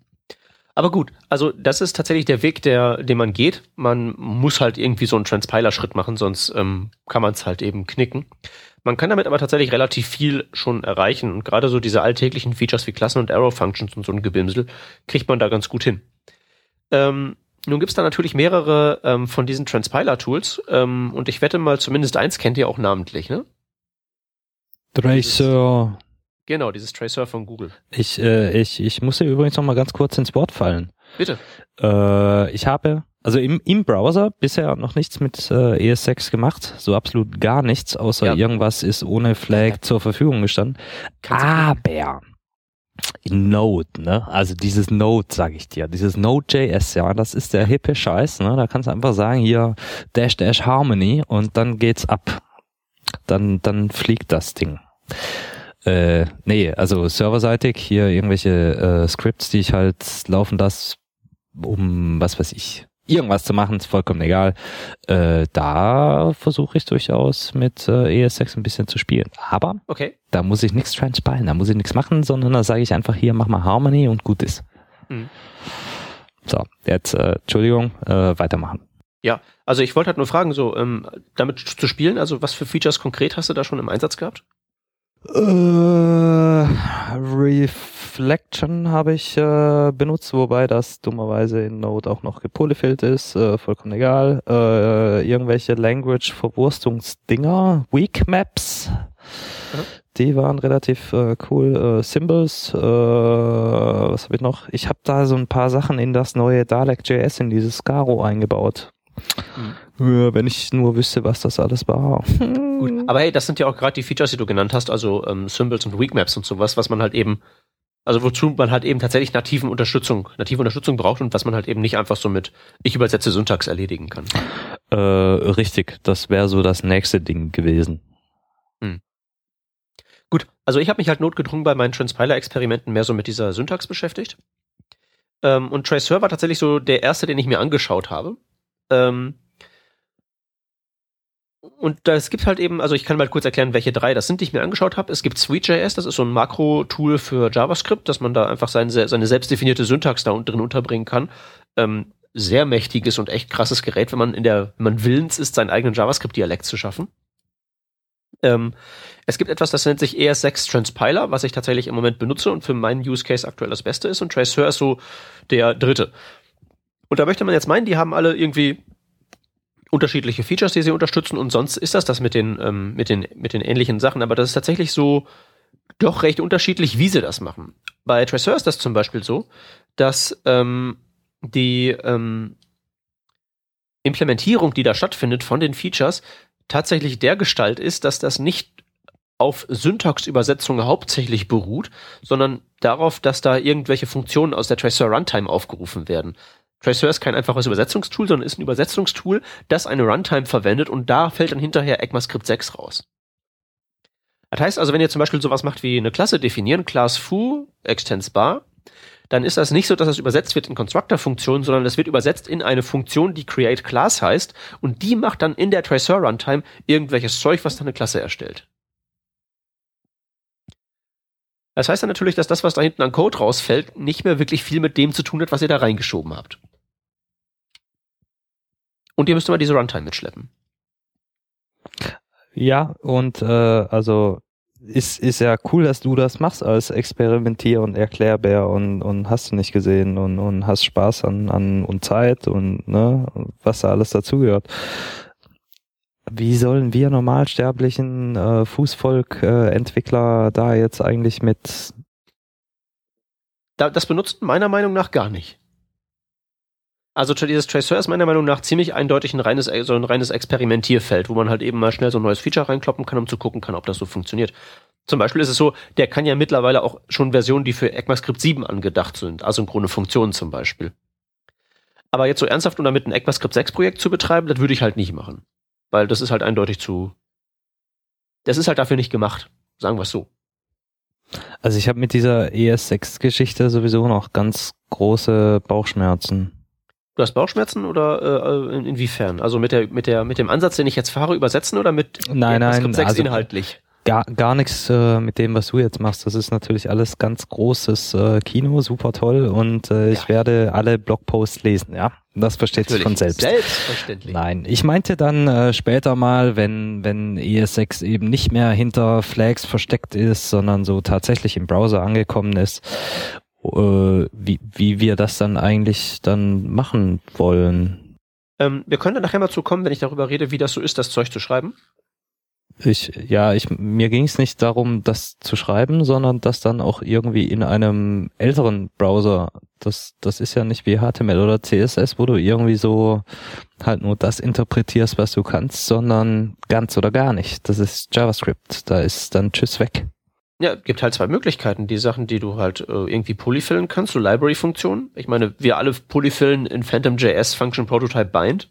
Aber gut, also das ist tatsächlich der Weg, der, den man geht. Man muss halt irgendwie so einen Transpiler-Schritt machen, sonst ähm, kann man es halt eben knicken. Man kann damit aber tatsächlich relativ viel schon erreichen und gerade so diese alltäglichen Features wie Klassen und Arrow-Functions und so ein Gebimsel kriegt man da ganz gut hin. Ähm, nun gibt's da natürlich mehrere ähm, von diesen Transpiler-Tools ähm, und ich wette mal, zumindest eins kennt ihr auch namentlich, ne? Tracer. Genau, dieses Tracer von Google. Ich, äh, ich, ich muss hier übrigens noch mal ganz kurz ins Wort fallen. Bitte. Äh, ich habe also im, im Browser bisher noch nichts mit äh, ES6 gemacht, so absolut gar nichts, außer ja. irgendwas ist ohne Flag ja. zur Verfügung gestanden. Aber in Node, ne? Also dieses Node, sage ich dir, dieses Node.js, ja, das ist der hippe Scheiß, ne? Da kannst du einfach sagen, hier dash dash Harmony und dann geht's ab. Dann, dann fliegt das Ding. Äh, nee, also serverseitig hier irgendwelche äh, Scripts, die ich halt laufen lasse, um was weiß ich, irgendwas zu machen, ist vollkommen egal. Äh, da versuche ich durchaus mit äh, ES6 ein bisschen zu spielen. Aber okay. da muss ich nichts transpilen, da muss ich nichts machen, sondern da sage ich einfach hier, mach mal Harmony und gut ist. Mhm. So, jetzt, äh, Entschuldigung, äh, weitermachen. Ja, also ich wollte halt nur fragen, so ähm, damit zu spielen, also was für Features konkret hast du da schon im Einsatz gehabt? Äh, ref Reflection habe ich äh, benutzt, wobei das dummerweise in Node auch noch gepolyfilled ist, äh, vollkommen egal. Äh, irgendwelche Language-Verwurstungsdinger, Weak Maps, mhm. die waren relativ äh, cool. Äh, Symbols, äh, was habe ich noch? Ich habe da so ein paar Sachen in das neue Dalek.js in dieses Scaro eingebaut. Mhm. Wenn ich nur wüsste, was das alles war. Gut, aber hey, das sind ja auch gerade die Features, die du genannt hast, also ähm, Symbols und Weakmaps und sowas, was man halt eben, also wozu man halt eben tatsächlich nativen Unterstützung, native Unterstützung braucht und was man halt eben nicht einfach so mit ich übersetze Syntax erledigen kann. Äh, richtig, das wäre so das nächste Ding gewesen. Hm. Gut, also ich habe mich halt notgedrungen bei meinen Transpiler-Experimenten mehr so mit dieser Syntax beschäftigt. Ähm, und Tracer war tatsächlich so der erste, den ich mir angeschaut habe. Ähm, und das gibt halt eben, also ich kann mal kurz erklären, welche drei das sind, die ich mir angeschaut habe. Es gibt Sweet.js, das ist so ein Makro-Tool für JavaScript, dass man da einfach seine, seine selbstdefinierte Syntax da drin unterbringen kann. Ähm, sehr mächtiges und echt krasses Gerät, wenn man in der, wenn man willens ist, seinen eigenen JavaScript-Dialekt zu schaffen. Ähm, es gibt etwas, das nennt sich ES6 Transpiler, was ich tatsächlich im Moment benutze und für meinen Use Case aktuell das Beste ist. Und Tracer ist so der dritte. Und da möchte man jetzt meinen, die haben alle irgendwie unterschiedliche Features, die sie unterstützen und sonst ist das das mit den, ähm, mit den, mit den ähnlichen Sachen, aber das ist tatsächlich so doch recht unterschiedlich, wie sie das machen. Bei Tracer ist das zum Beispiel so, dass ähm, die ähm, Implementierung, die da stattfindet von den Features, tatsächlich der Gestalt ist, dass das nicht auf Syntaxübersetzung hauptsächlich beruht, sondern darauf, dass da irgendwelche Funktionen aus der Tracer Runtime aufgerufen werden. Tracer ist kein einfaches Übersetzungstool, sondern ist ein Übersetzungstool, das eine Runtime verwendet und da fällt dann hinterher ECMAScript 6 raus. Das heißt also, wenn ihr zum Beispiel sowas macht wie eine Klasse definieren, Class foo, extends bar, dann ist das nicht so, dass es übersetzt wird in Constructor-Funktionen, sondern es wird übersetzt in eine Funktion, die create class heißt und die macht dann in der Tracer Runtime irgendwelches Zeug, was dann eine Klasse erstellt. Das heißt dann natürlich, dass das, was da hinten an Code rausfällt, nicht mehr wirklich viel mit dem zu tun hat, was ihr da reingeschoben habt. Und ihr müsst immer diese Runtime mitschleppen. Ja, und äh, also ist, ist ja cool, dass du das machst als Experimentier- und Erklärbär und, und hast du nicht gesehen und, und hast Spaß an, an und Zeit und ne, was da alles dazugehört. Wie sollen wir normalsterblichen äh, Fußvolk-Entwickler äh, da jetzt eigentlich mit das benutzt meiner Meinung nach gar nicht. Also dieses Tracer ist meiner Meinung nach ziemlich eindeutig ein reines, so ein reines Experimentierfeld, wo man halt eben mal schnell so ein neues Feature reinkloppen kann, um zu gucken kann, ob das so funktioniert. Zum Beispiel ist es so, der kann ja mittlerweile auch schon Versionen, die für ECMAScript 7 angedacht sind, asynchrone Funktionen zum Beispiel. Aber jetzt so ernsthaft und damit ein ECMAScript 6 Projekt zu betreiben, das würde ich halt nicht machen. Weil das ist halt eindeutig zu, das ist halt dafür nicht gemacht. Sagen wir es so. Also ich habe mit dieser ES6-Geschichte sowieso noch ganz große Bauchschmerzen. Du hast Bauchschmerzen oder äh, in, inwiefern? Also mit der mit der mit dem Ansatz, den ich jetzt fahre, übersetzen oder mit nein, nein, Skript 6 also inhaltlich? Gar, gar nichts äh, mit dem, was du jetzt machst. Das ist natürlich alles ganz großes äh, Kino, super toll und äh, ich werde alle Blogposts lesen, ja. Das versteht natürlich. sich von selbst. Selbstverständlich. Nein, ich meinte dann äh, später mal, wenn, wenn ES6 eben nicht mehr hinter Flags versteckt ist, sondern so tatsächlich im Browser angekommen ist äh, wie, wie wir das dann eigentlich dann machen wollen. Ähm, wir können dann nachher mal zu kommen, wenn ich darüber rede, wie das so ist, das Zeug zu schreiben. Ich, ja, ich, mir ging es nicht darum, das zu schreiben, sondern das dann auch irgendwie in einem älteren Browser. Das, das ist ja nicht wie HTML oder CSS, wo du irgendwie so halt nur das interpretierst, was du kannst, sondern ganz oder gar nicht. Das ist JavaScript. Da ist dann Tschüss weg. Ja, gibt halt zwei Möglichkeiten. Die Sachen, die du halt äh, irgendwie polyfillen kannst, so Library-Funktionen. Ich meine, wir alle polyfillen in Phantom.js Function Prototype Bind.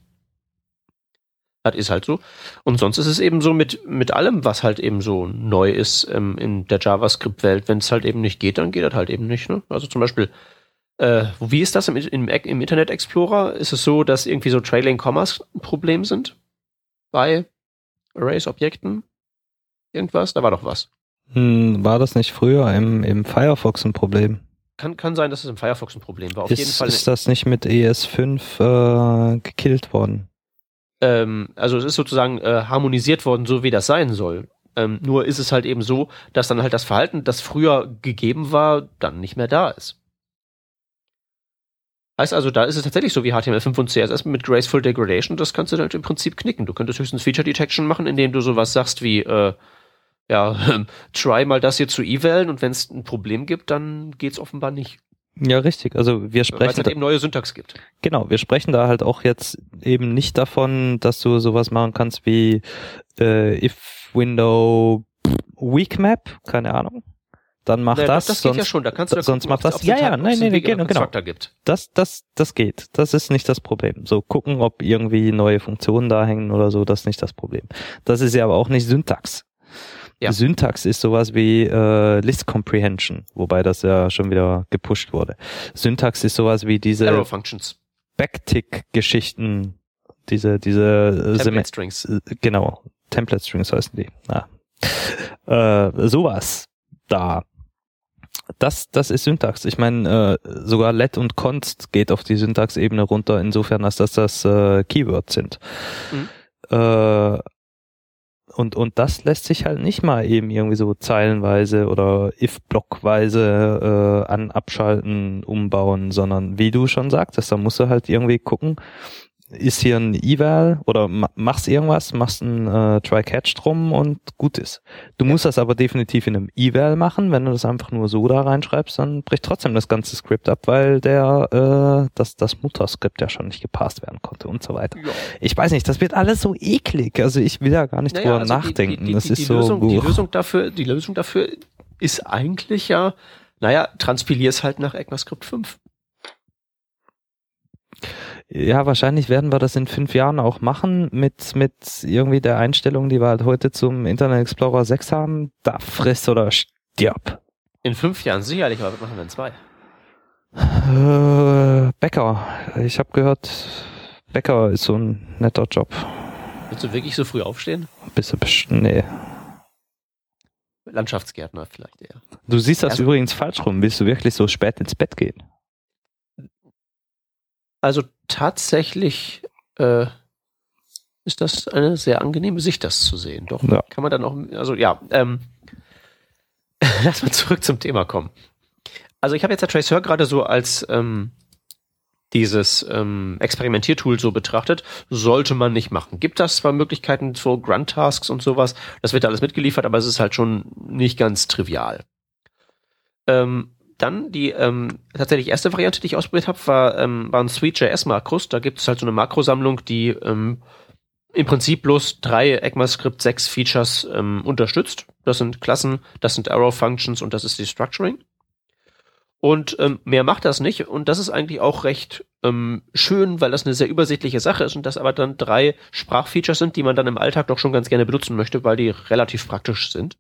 Das ist halt so. Und sonst ist es eben so mit, mit allem, was halt eben so neu ist ähm, in der JavaScript-Welt. Wenn es halt eben nicht geht, dann geht das halt eben nicht. Ne? Also zum Beispiel, äh, wie ist das im, im, im Internet Explorer? Ist es so, dass irgendwie so Trailing Commas ein Problem sind? Bei Arrays-Objekten? Irgendwas? Da war doch was. Hm, war das nicht früher im, im Firefox ein Problem? Kann, kann sein, dass es im Firefox ein Problem war. Auf ist, jeden Fall ist das nicht mit ES5 äh, gekillt worden? Ähm, also es ist sozusagen äh, harmonisiert worden, so wie das sein soll. Ähm, nur ist es halt eben so, dass dann halt das Verhalten, das früher gegeben war, dann nicht mehr da ist. Heißt also, da ist es tatsächlich so wie HTML5 und CSS mit Graceful Degradation, das kannst du halt im Prinzip knicken. Du könntest höchstens Feature Detection machen, indem du sowas sagst wie, äh, ja, try mal das hier zu evalen und wenn es ein Problem gibt, dann geht's offenbar nicht. Ja, richtig. Also wir sprechen. Weil es halt eben neue Syntax gibt. Genau, wir sprechen da halt auch jetzt eben nicht davon, dass du sowas machen kannst wie äh, if window weak map, keine Ahnung dann mach naja, das. Das geht sonst, ja schon, da kannst du da sonst gucken, mach das. Ja, ja, nein, nein, genau, genau. Gibt. Das, das, das geht. Das ist nicht das Problem. So gucken, ob irgendwie neue Funktionen da hängen oder so, das ist nicht das Problem. Das ist ja aber auch nicht Syntax. Ja. Syntax ist sowas wie äh, List Comprehension, wobei das ja schon wieder gepusht wurde. Syntax ist sowas wie diese Arrow Functions. Backtick-Geschichten, diese, diese äh, Template Strings. Äh, genau, Template Strings heißen die. Ah. Äh, sowas da das, das ist Syntax. Ich meine, äh, sogar let und const geht auf die Syntax-Ebene runter, insofern, als dass das äh, Keywords sind. Mhm. Äh, und, und das lässt sich halt nicht mal eben irgendwie so zeilenweise oder if-blockweise äh, an, abschalten, umbauen, sondern wie du schon sagtest, da musst du halt irgendwie gucken, ist hier ein Eval oder machst irgendwas, machst ein äh, Try-Catch drum und gut ist. Du musst das aber definitiv in einem Eval machen. Wenn du das einfach nur so da reinschreibst, dann bricht trotzdem das ganze Skript ab, weil der äh, das, das Mutterskript ja schon nicht gepasst werden konnte und so weiter. Ja. Ich weiß nicht, das wird alles so eklig. Also ich will ja gar nicht naja, drüber also nachdenken. Die, die, das die, ist so. Lösung, die Lösung dafür, die Lösung dafür ist eigentlich ja, naja, transpilier es halt nach ECMAScript 5. Ja, wahrscheinlich werden wir das in fünf Jahren auch machen mit, mit irgendwie der Einstellung, die wir halt heute zum Internet Explorer 6 haben. Da friss oder stirb. In fünf Jahren sicherlich, aber was machen wir in zwei? Äh, Bäcker. Ich habe gehört, Bäcker ist so ein netter Job. Willst du wirklich so früh aufstehen? Bist du bestimmt, nee. Landschaftsgärtner vielleicht eher. Du siehst das also, übrigens falsch rum. Willst du wirklich so spät ins Bett gehen? Also tatsächlich äh, ist das eine sehr angenehme Sicht, das zu sehen. Doch ja. kann man dann auch, also ja, ähm, lass mal zurück zum Thema kommen. Also ich habe jetzt der Traceur gerade so als ähm, dieses ähm, Experimentiertool so betrachtet, sollte man nicht machen. Gibt das zwar Möglichkeiten für Grunt-Tasks und sowas, das wird alles mitgeliefert, aber es ist halt schon nicht ganz trivial. Ähm, dann die ähm, tatsächlich erste Variante, die ich ausprobiert habe, war, ähm, waren Sweet.js-Makros. Da gibt es halt so eine Makrosammlung, die ähm, im Prinzip bloß drei ECMAScript 6 Features ähm, unterstützt. Das sind Klassen, das sind Arrow Functions und das ist die Structuring. Und ähm, mehr macht das nicht. Und das ist eigentlich auch recht ähm, schön, weil das eine sehr übersichtliche Sache ist und das aber dann drei Sprachfeatures sind, die man dann im Alltag doch schon ganz gerne benutzen möchte, weil die relativ praktisch sind.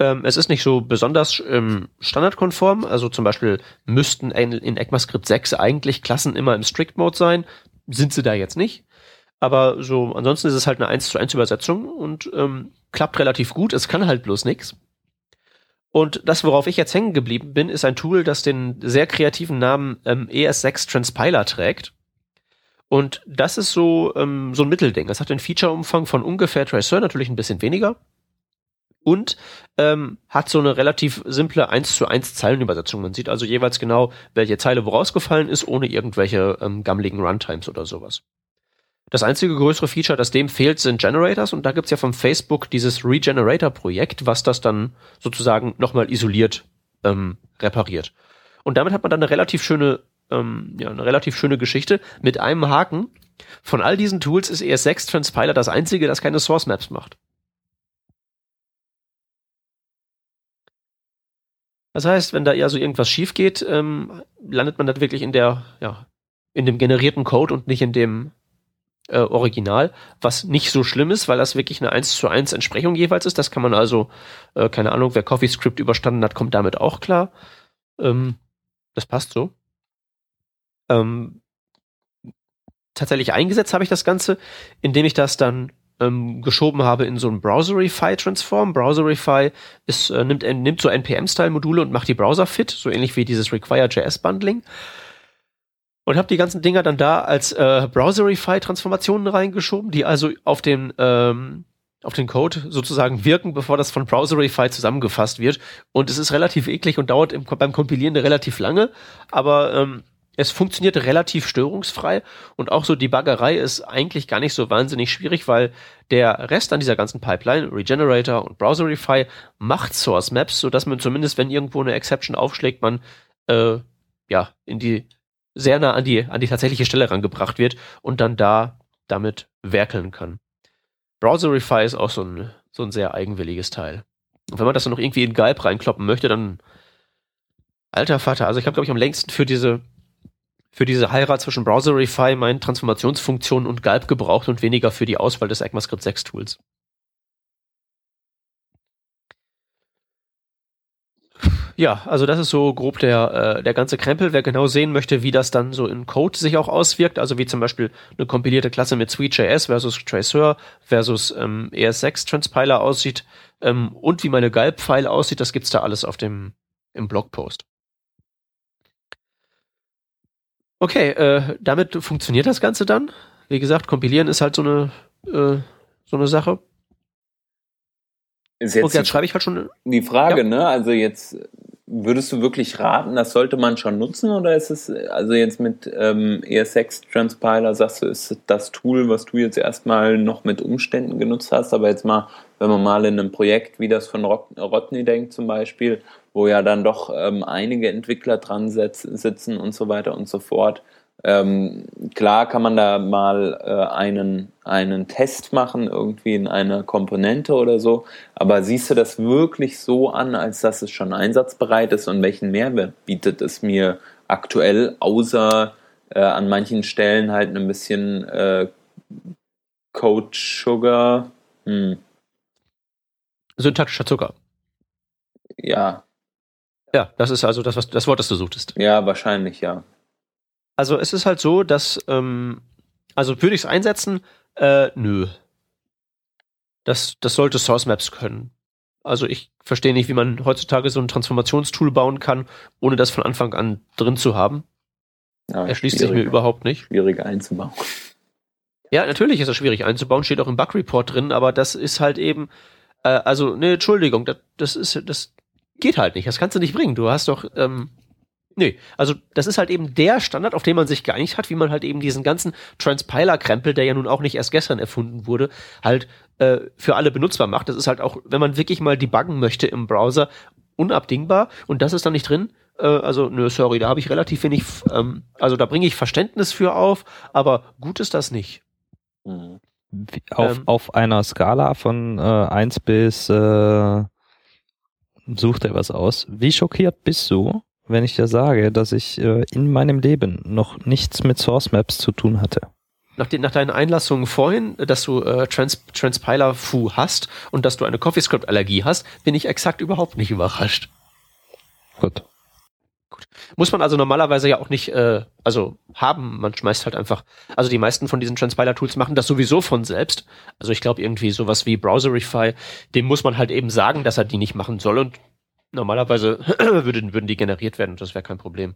Ähm, es ist nicht so besonders ähm, standardkonform. Also zum Beispiel müssten in, in ECMAScript 6 eigentlich Klassen immer im Strict Mode sein. Sind sie da jetzt nicht. Aber so, ansonsten ist es halt eine 1 zu 1 Übersetzung und ähm, klappt relativ gut. Es kann halt bloß nichts. Und das, worauf ich jetzt hängen geblieben bin, ist ein Tool, das den sehr kreativen Namen ähm, ES6 Transpiler trägt. Und das ist so, ähm, so ein Mittelding. Es hat den Feature-Umfang von ungefähr Tracer, natürlich ein bisschen weniger und ähm, hat so eine relativ simple 1 zu 1 Zeilenübersetzung. Man sieht also jeweils genau, welche Zeile woraus gefallen ist, ohne irgendwelche ähm, gammeligen Runtimes oder sowas. Das einzige größere Feature, das dem fehlt, sind Generators und da gibt's ja von Facebook dieses Regenerator-Projekt, was das dann sozusagen nochmal isoliert ähm, repariert. Und damit hat man dann eine relativ schöne, ähm, ja, eine relativ schöne Geschichte mit einem Haken. Von all diesen Tools ist ES6 Transpiler das einzige, das keine Source Maps macht. Das heißt, wenn da eher so irgendwas schief geht, ähm, landet man dann wirklich in der, ja, in dem generierten Code und nicht in dem äh, Original, was nicht so schlimm ist, weil das wirklich eine 1 zu 1 Entsprechung jeweils ist. Das kann man also, äh, keine Ahnung, wer CoffeeScript überstanden hat, kommt damit auch klar. Ähm, das passt so. Ähm, tatsächlich eingesetzt habe ich das Ganze, indem ich das dann ähm, geschoben habe in so ein Browserify-Transform. Browserify ist, äh, nimmt, äh, nimmt so NPM-Style-Module und macht die Browser fit, so ähnlich wie dieses Require.js-Bundling. Und habe die ganzen Dinger dann da als äh, Browserify-Transformationen reingeschoben, die also auf den ähm, auf den Code sozusagen wirken, bevor das von Browserify zusammengefasst wird. Und es ist relativ eklig und dauert im, beim Kompilieren relativ lange, aber ähm, es funktioniert relativ störungsfrei und auch so die Baggerei ist eigentlich gar nicht so wahnsinnig schwierig, weil der Rest an dieser ganzen Pipeline, Regenerator und Browserify, macht Source Maps, sodass man zumindest, wenn irgendwo eine Exception aufschlägt, man äh, ja in die sehr nah an die an die tatsächliche Stelle rangebracht wird und dann da damit werkeln kann. Browserify ist auch so ein so ein sehr eigenwilliges Teil. Und wenn man das dann noch irgendwie in Galb reinkloppen möchte, dann alter Vater, also ich habe glaube ich am längsten für diese für diese Heirat zwischen Browserify, meinen Transformationsfunktionen und Galb gebraucht und weniger für die Auswahl des ECMAScript 6 Tools. Ja, also das ist so grob der, äh, der ganze Krempel. Wer genau sehen möchte, wie das dann so in Code sich auch auswirkt, also wie zum Beispiel eine kompilierte Klasse mit Sweet.js versus Traceur versus ähm, ES6 Transpiler aussieht ähm, und wie meine Galb-File aussieht, das gibt's da alles auf dem im Blogpost. Okay, äh, damit funktioniert das Ganze dann. Wie gesagt, kompilieren ist halt so eine, äh, so eine Sache. Ist jetzt, okay, jetzt schreibe ich halt schon. Die Frage, ja. ne? Also jetzt würdest du wirklich raten, das sollte man schon nutzen oder ist es also jetzt mit ähm, ESX Transpiler sagst du, ist das Tool, was du jetzt erstmal noch mit Umständen genutzt hast, aber jetzt mal, wenn man mal in einem Projekt wie das von Rodney denkt zum Beispiel, wo ja dann doch ähm, einige Entwickler dran sitzen und so weiter und so fort. Ähm, klar kann man da mal äh, einen, einen Test machen, irgendwie in einer Komponente oder so, aber siehst du das wirklich so an, als dass es schon einsatzbereit ist und welchen Mehrwert bietet es mir aktuell, außer äh, an manchen Stellen halt ein bisschen äh, Code Sugar? Hm. Syntaktischer Zucker. Ja, ja, das ist also das, was, das Wort, das du suchtest. Ja, wahrscheinlich, ja. Also es ist halt so, dass, ähm, also würde ich es einsetzen? Äh, nö. Das, das sollte Source Maps können. Also ich verstehe nicht, wie man heutzutage so ein Transformationstool bauen kann, ohne das von Anfang an drin zu haben. Ja, Erschließt sich mir überhaupt nicht. Schwierig einzubauen. Ja, natürlich ist es schwierig einzubauen, steht auch im Bug Report drin, aber das ist halt eben, äh, also, ne, Entschuldigung, das, das ist, das, geht halt nicht. Das kannst du nicht bringen. Du hast doch, ähm, Nee, also das ist halt eben der Standard, auf den man sich geeinigt hat, wie man halt eben diesen ganzen Transpiler-Krempel, der ja nun auch nicht erst gestern erfunden wurde, halt äh, für alle benutzbar macht. Das ist halt auch, wenn man wirklich mal debuggen möchte im Browser, unabdingbar und das ist dann nicht drin. Äh, also, nö, sorry, da habe ich relativ wenig, ähm, also da bringe ich Verständnis für auf, aber gut ist das nicht. Mhm. Auf, ähm, auf einer Skala von äh, 1 bis äh such dir was aus. Wie schockiert bist du, wenn ich dir sage, dass ich äh, in meinem Leben noch nichts mit Source Maps zu tun hatte? Nach, den, nach deinen Einlassungen vorhin, dass du äh, Trans Transpiler Fu hast und dass du eine CoffeeScript Allergie hast, bin ich exakt überhaupt nicht überrascht. Gut. Gut. Muss man also normalerweise ja auch nicht, äh, also haben, man schmeißt halt einfach, also die meisten von diesen Transpiler-Tools machen das sowieso von selbst. Also ich glaube irgendwie sowas wie Browserify, dem muss man halt eben sagen, dass er die nicht machen soll und normalerweise würden, würden die generiert werden und das wäre kein Problem.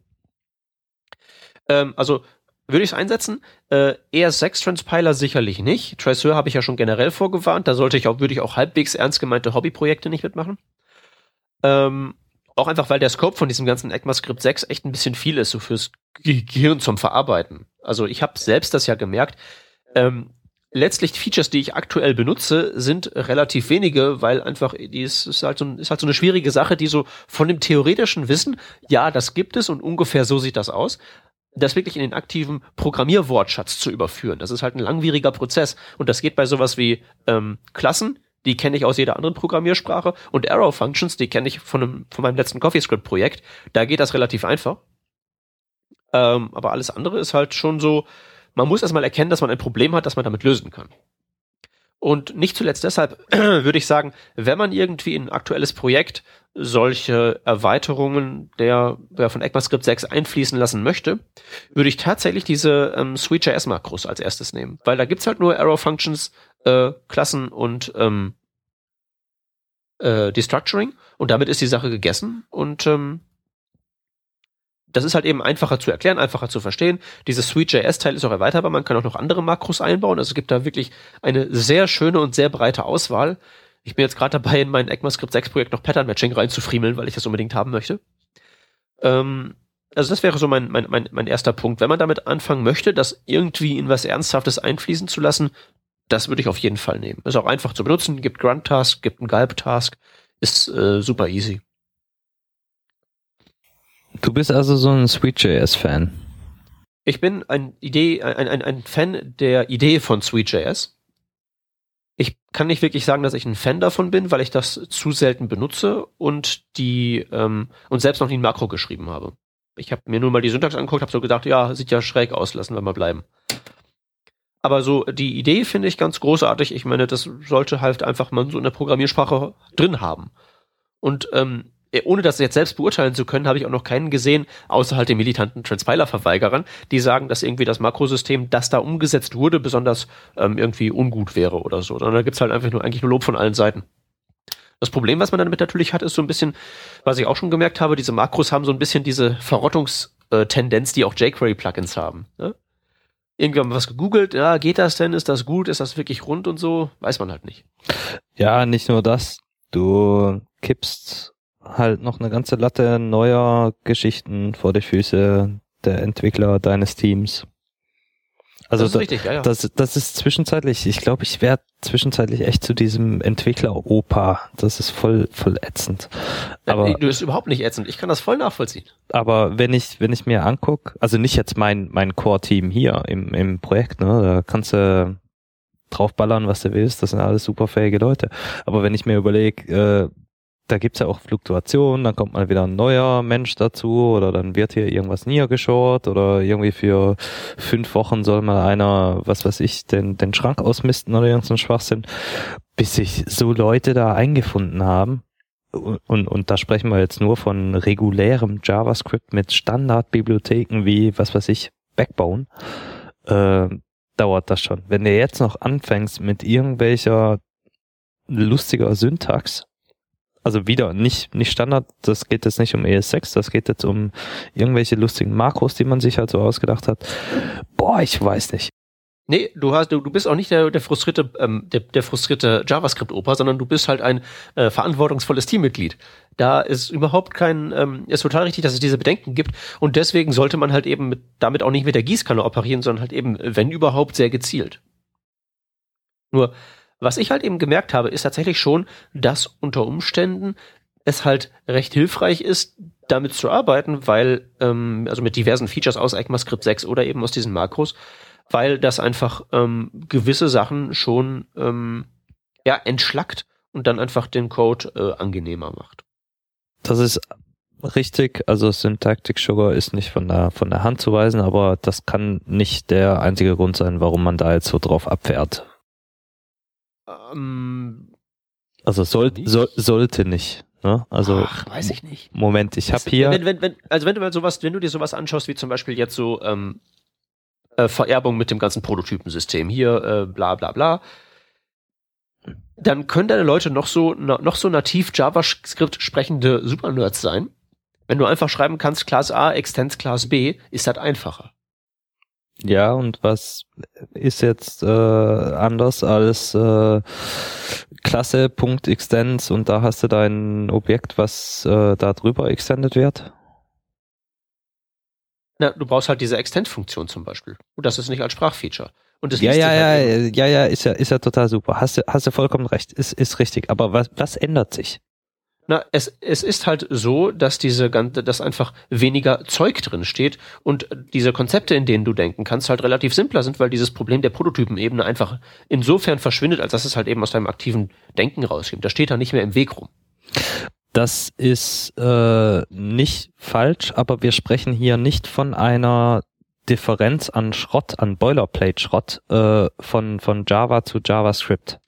Ähm, also würde ich es einsetzen? Äh, ES6 Transpiler sicherlich nicht. Traceur habe ich ja schon generell vorgewarnt. Da sollte ich auch, würde ich auch halbwegs ernst gemeinte Hobbyprojekte nicht mitmachen. Ähm, auch einfach, weil der Scope von diesem ganzen ECMAScript 6 echt ein bisschen viel ist, so fürs Gehirn zum Verarbeiten. Also ich habe selbst das ja gemerkt. Ähm, letztlich Features, die ich aktuell benutze, sind relativ wenige, weil einfach die ist, ist, halt so, ist halt so eine schwierige Sache, die so von dem theoretischen Wissen, ja, das gibt es und ungefähr so sieht das aus, das wirklich in den aktiven Programmierwortschatz zu überführen. Das ist halt ein langwieriger Prozess und das geht bei sowas wie ähm, Klassen, die kenne ich aus jeder anderen Programmiersprache. Und Arrow Functions, die kenne ich von, einem, von meinem letzten CoffeeScript-Projekt. Da geht das relativ einfach. Ähm, aber alles andere ist halt schon so, man muss erstmal erkennen, dass man ein Problem hat, das man damit lösen kann. Und nicht zuletzt deshalb würde ich sagen, wenn man irgendwie in ein aktuelles Projekt solche Erweiterungen der, der von ECMAScript 6 einfließen lassen möchte, würde ich tatsächlich diese ähm, Sweet.js-Makros als erstes nehmen. Weil da gibt's halt nur Arrow Functions, äh, Klassen und ähm, äh, Destructuring und damit ist die Sache gegessen und ähm, das ist halt eben einfacher zu erklären, einfacher zu verstehen. Dieses Sweet.js-Teil ist auch erweiterbar, man kann auch noch andere Makros einbauen. Also es gibt da wirklich eine sehr schöne und sehr breite Auswahl. Ich bin jetzt gerade dabei, in mein ECMAScript 6 Projekt noch Pattern Matching reinzufriemeln, weil ich das unbedingt haben möchte. Ähm, also das wäre so mein, mein, mein, mein erster Punkt. Wenn man damit anfangen möchte, das irgendwie in was Ernsthaftes einfließen zu lassen, das würde ich auf jeden Fall nehmen. Ist auch einfach zu benutzen, gibt Grunt-Task, gibt einen Gulp-Task, ist äh, super easy. Du bist also so ein Sweet.js-Fan. Ich bin ein Idee, ein, ein, ein Fan der Idee von Sweet.js. Ich kann nicht wirklich sagen, dass ich ein Fan davon bin, weil ich das zu selten benutze und die ähm, und selbst noch nie ein Makro geschrieben habe. Ich habe mir nur mal die Syntax angeguckt, habe so gedacht, ja, sieht ja schräg aus, lassen wir mal bleiben. Aber so die Idee finde ich ganz großartig. Ich meine, das sollte halt einfach man so in der Programmiersprache drin haben. Und ähm, äh, ohne das jetzt selbst beurteilen zu können, habe ich auch noch keinen gesehen, außer halt den militanten Transpiler-Verweigerern, die sagen, dass irgendwie das Makrosystem, das da umgesetzt wurde, besonders ähm, irgendwie ungut wäre oder so. Sondern da gibt's halt einfach nur eigentlich nur Lob von allen Seiten. Das Problem, was man damit natürlich hat, ist so ein bisschen, was ich auch schon gemerkt habe, diese Makros haben so ein bisschen diese Verrottungstendenz, die auch jQuery-Plugins haben. Ne? Wir was gegoogelt, ja, geht das denn? Ist das gut? Ist das wirklich rund und so? Weiß man halt nicht. Ja, nicht nur das. Du kippst halt noch eine ganze Latte neuer Geschichten vor die Füße der Entwickler deines Teams. Also das ist, richtig, ja, ja. Das, das ist zwischenzeitlich, ich glaube, ich werde zwischenzeitlich echt zu diesem Entwickler-Opa. Das ist voll, voll ätzend. Aber du bist überhaupt nicht ätzend. Ich kann das voll nachvollziehen. Aber wenn ich, wenn ich mir anguck, also nicht jetzt mein, mein Core-Team hier im, im Projekt, ne, da kannst du draufballern, was du willst. Das sind alles superfähige Leute. Aber wenn ich mir überlege, äh, da gibt's ja auch Fluktuationen, dann kommt mal wieder ein neuer Mensch dazu oder dann wird hier irgendwas niedergeschaut oder irgendwie für fünf Wochen soll mal einer, was weiß ich, den, den Schrank ausmisten oder irgendein Schwachsinn, bis sich so Leute da eingefunden haben. Und, und, und da sprechen wir jetzt nur von regulärem JavaScript mit Standardbibliotheken wie, was weiß ich, Backbone, äh, dauert das schon. Wenn du jetzt noch anfängst mit irgendwelcher lustiger Syntax, also wieder nicht, nicht Standard, das geht jetzt nicht um ES6, das geht jetzt um irgendwelche lustigen Makros, die man sich halt so ausgedacht hat. Boah, ich weiß nicht. Nee, du hast, du, du bist auch nicht der, der frustrierte, ähm, der, der frustrierte JavaScript-Opa, sondern du bist halt ein äh, verantwortungsvolles Teammitglied. Da ist überhaupt kein, ähm, ist total richtig, dass es diese Bedenken gibt und deswegen sollte man halt eben mit, damit auch nicht mit der Gießkanne operieren, sondern halt eben, wenn überhaupt, sehr gezielt. Nur, was ich halt eben gemerkt habe, ist tatsächlich schon, dass unter Umständen es halt recht hilfreich ist, damit zu arbeiten, weil, ähm, also mit diversen Features aus ECMAScript 6 oder eben aus diesen Makros, weil das einfach ähm, gewisse Sachen schon ähm, ja, entschlackt und dann einfach den Code äh, angenehmer macht. Das ist richtig. Also Syntactic Sugar ist nicht von der, von der Hand zu weisen, aber das kann nicht der einzige Grund sein, warum man da jetzt so drauf abfährt. Ähm, also soll, soll, sollte nicht. Ne? Also Ach, weiß ich nicht. Moment, ich habe hier. Wenn, wenn, wenn, also wenn du mal sowas, wenn du dir sowas anschaust, wie zum Beispiel jetzt so ähm, äh, Vererbung mit dem ganzen Prototypensystem hier, äh, bla bla bla, dann können deine Leute noch so noch so nativ JavaScript sprechende Supernerds sein. Wenn du einfach schreiben kannst, Class A extends Class B, ist das einfacher. Ja, und was ist jetzt äh, anders als äh, Klasse.extends und da hast du dein Objekt, was äh, da drüber extended wird? Na, du brauchst halt diese Extend-Funktion zum Beispiel. Und das ist nicht als Sprachfeature. Und das ja, ja, halt ja, ja, ja, ist ja, ist ja total super. Hast du, hast du vollkommen recht. Ist, ist richtig. Aber was, was ändert sich? Na, es, es ist halt so, dass diese ganze, dass einfach weniger Zeug drin steht und diese Konzepte, in denen du denken kannst, halt relativ simpler sind, weil dieses Problem der Prototypenebene einfach insofern verschwindet, als dass es halt eben aus deinem aktiven Denken rauskommt. Da steht da nicht mehr im Weg rum. Das ist äh, nicht falsch, aber wir sprechen hier nicht von einer Differenz an Schrott, an Boilerplate-Schrott äh, von, von Java zu JavaScript.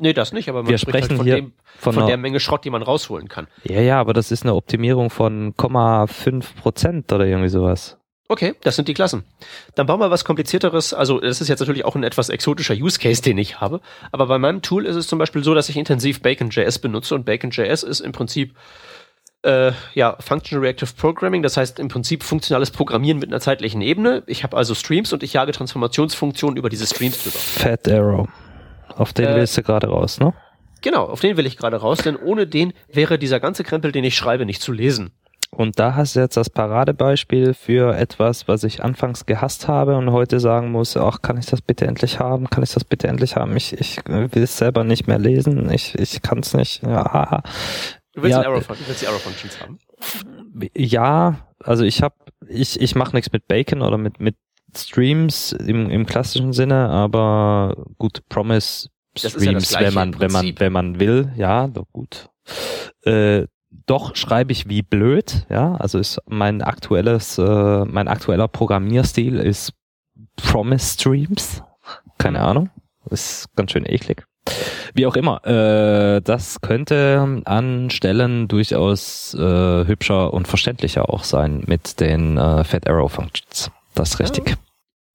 Nee, das nicht, aber man wir spricht halt sprechen halt von, hier dem, von, von der Menge Schrott, die man rausholen kann. Ja, ja, aber das ist eine Optimierung von 0,5 Prozent oder irgendwie sowas. Okay, das sind die Klassen. Dann bauen wir was komplizierteres. Also das ist jetzt natürlich auch ein etwas exotischer Use Case, den ich habe. Aber bei meinem Tool ist es zum Beispiel so, dass ich intensiv Bacon.js benutze und Bacon.js ist im Prinzip äh, ja, Functional Reactive Programming, das heißt im Prinzip funktionales Programmieren mit einer zeitlichen Ebene. Ich habe also Streams und ich jage Transformationsfunktionen über diese Streams drüber. Fat Arrow. Auf den äh, willst du gerade raus, ne? Genau, auf den will ich gerade raus, denn ohne den wäre dieser ganze Krempel, den ich schreibe, nicht zu lesen. Und da hast du jetzt das Paradebeispiel für etwas, was ich anfangs gehasst habe und heute sagen muss, ach, kann ich das bitte endlich haben? Kann ich das bitte endlich haben? Ich, ich will es selber nicht mehr lesen. Ich, ich kann es nicht. Ja. Du willst, ja, Arrow, du willst die Arrow Functions haben? Ja, also ich habe, ich, ich mache nichts mit Bacon oder mit, mit Streams im, im klassischen Sinne, aber gut, Promise Streams, ja wenn man, wenn man, wenn man will, ja, doch gut. Äh, doch schreibe ich wie blöd, ja. Also ist mein aktuelles, äh, mein aktueller Programmierstil ist Promise Streams. Keine mhm. Ahnung. Ist ganz schön eklig. Wie auch immer, äh, das könnte an Stellen durchaus äh, hübscher und verständlicher auch sein mit den äh, Fat Arrow Functions. Das ist richtig. Ja.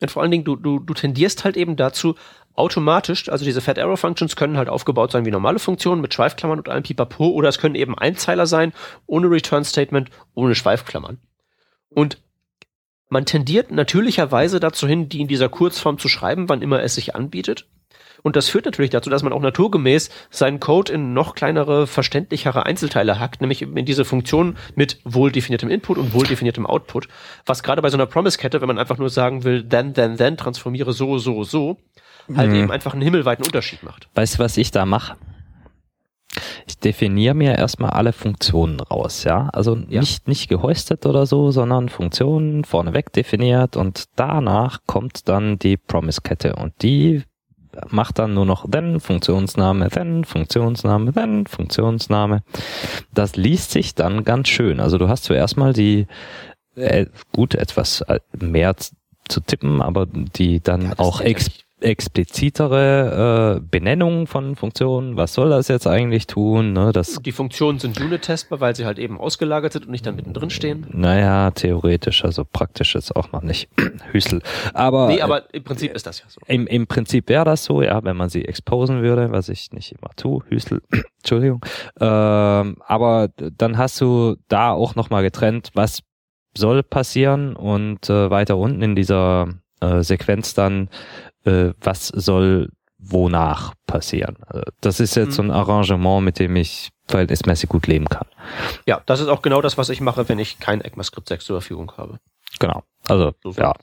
Und vor allen Dingen, du, du, du tendierst halt eben dazu, automatisch, also diese Fat Arrow Functions können halt aufgebaut sein wie normale Funktionen mit Schweifklammern und allem Pipapo oder es können eben Einzeiler sein, ohne Return Statement, ohne Schweifklammern. Und man tendiert natürlicherweise dazu hin, die in dieser Kurzform zu schreiben, wann immer es sich anbietet. Und das führt natürlich dazu, dass man auch naturgemäß seinen Code in noch kleinere, verständlichere Einzelteile hackt, nämlich in diese Funktion mit wohl definiertem Input und wohl definiertem Output. Was gerade bei so einer Promise-Kette, wenn man einfach nur sagen will, then, then, then, transformiere so, so, so, halt mhm. eben einfach einen himmelweiten Unterschied macht. Weißt du, was ich da mache? Ich definiere mir erstmal alle Funktionen raus, ja. Also ja. nicht, nicht gehostet oder so, sondern Funktionen vorneweg definiert und danach kommt dann die Promise-Kette und die macht dann nur noch then Funktionsname, then Funktionsname, then Funktionsname. Das liest sich dann ganz schön. Also du hast zuerst mal die, äh, gut, etwas äh, mehr zu tippen, aber die dann ja, auch ex explizitere äh, Benennung von Funktionen. Was soll das jetzt eigentlich tun? Ne, das die Funktionen sind unit-testbar, weil sie halt eben ausgelagert sind und nicht dann mittendrin stehen. Naja, theoretisch, also praktisch ist auch noch nicht Hüstel. Aber, nee, aber im Prinzip ist das ja so. Im, im Prinzip wäre das so, ja, wenn man sie exposen würde, was ich nicht immer tue. Hüstel, Entschuldigung. Ähm, aber dann hast du da auch nochmal getrennt, was soll passieren und äh, weiter unten in dieser äh, Sequenz dann äh, was soll wonach passieren. Also das ist jetzt mhm. so ein Arrangement, mit dem ich verhältnismäßig gut leben kann. Ja, das ist auch genau das, was ich mache, wenn ich kein ECMAScript 6 zur Verfügung habe. Genau. Also, so ja.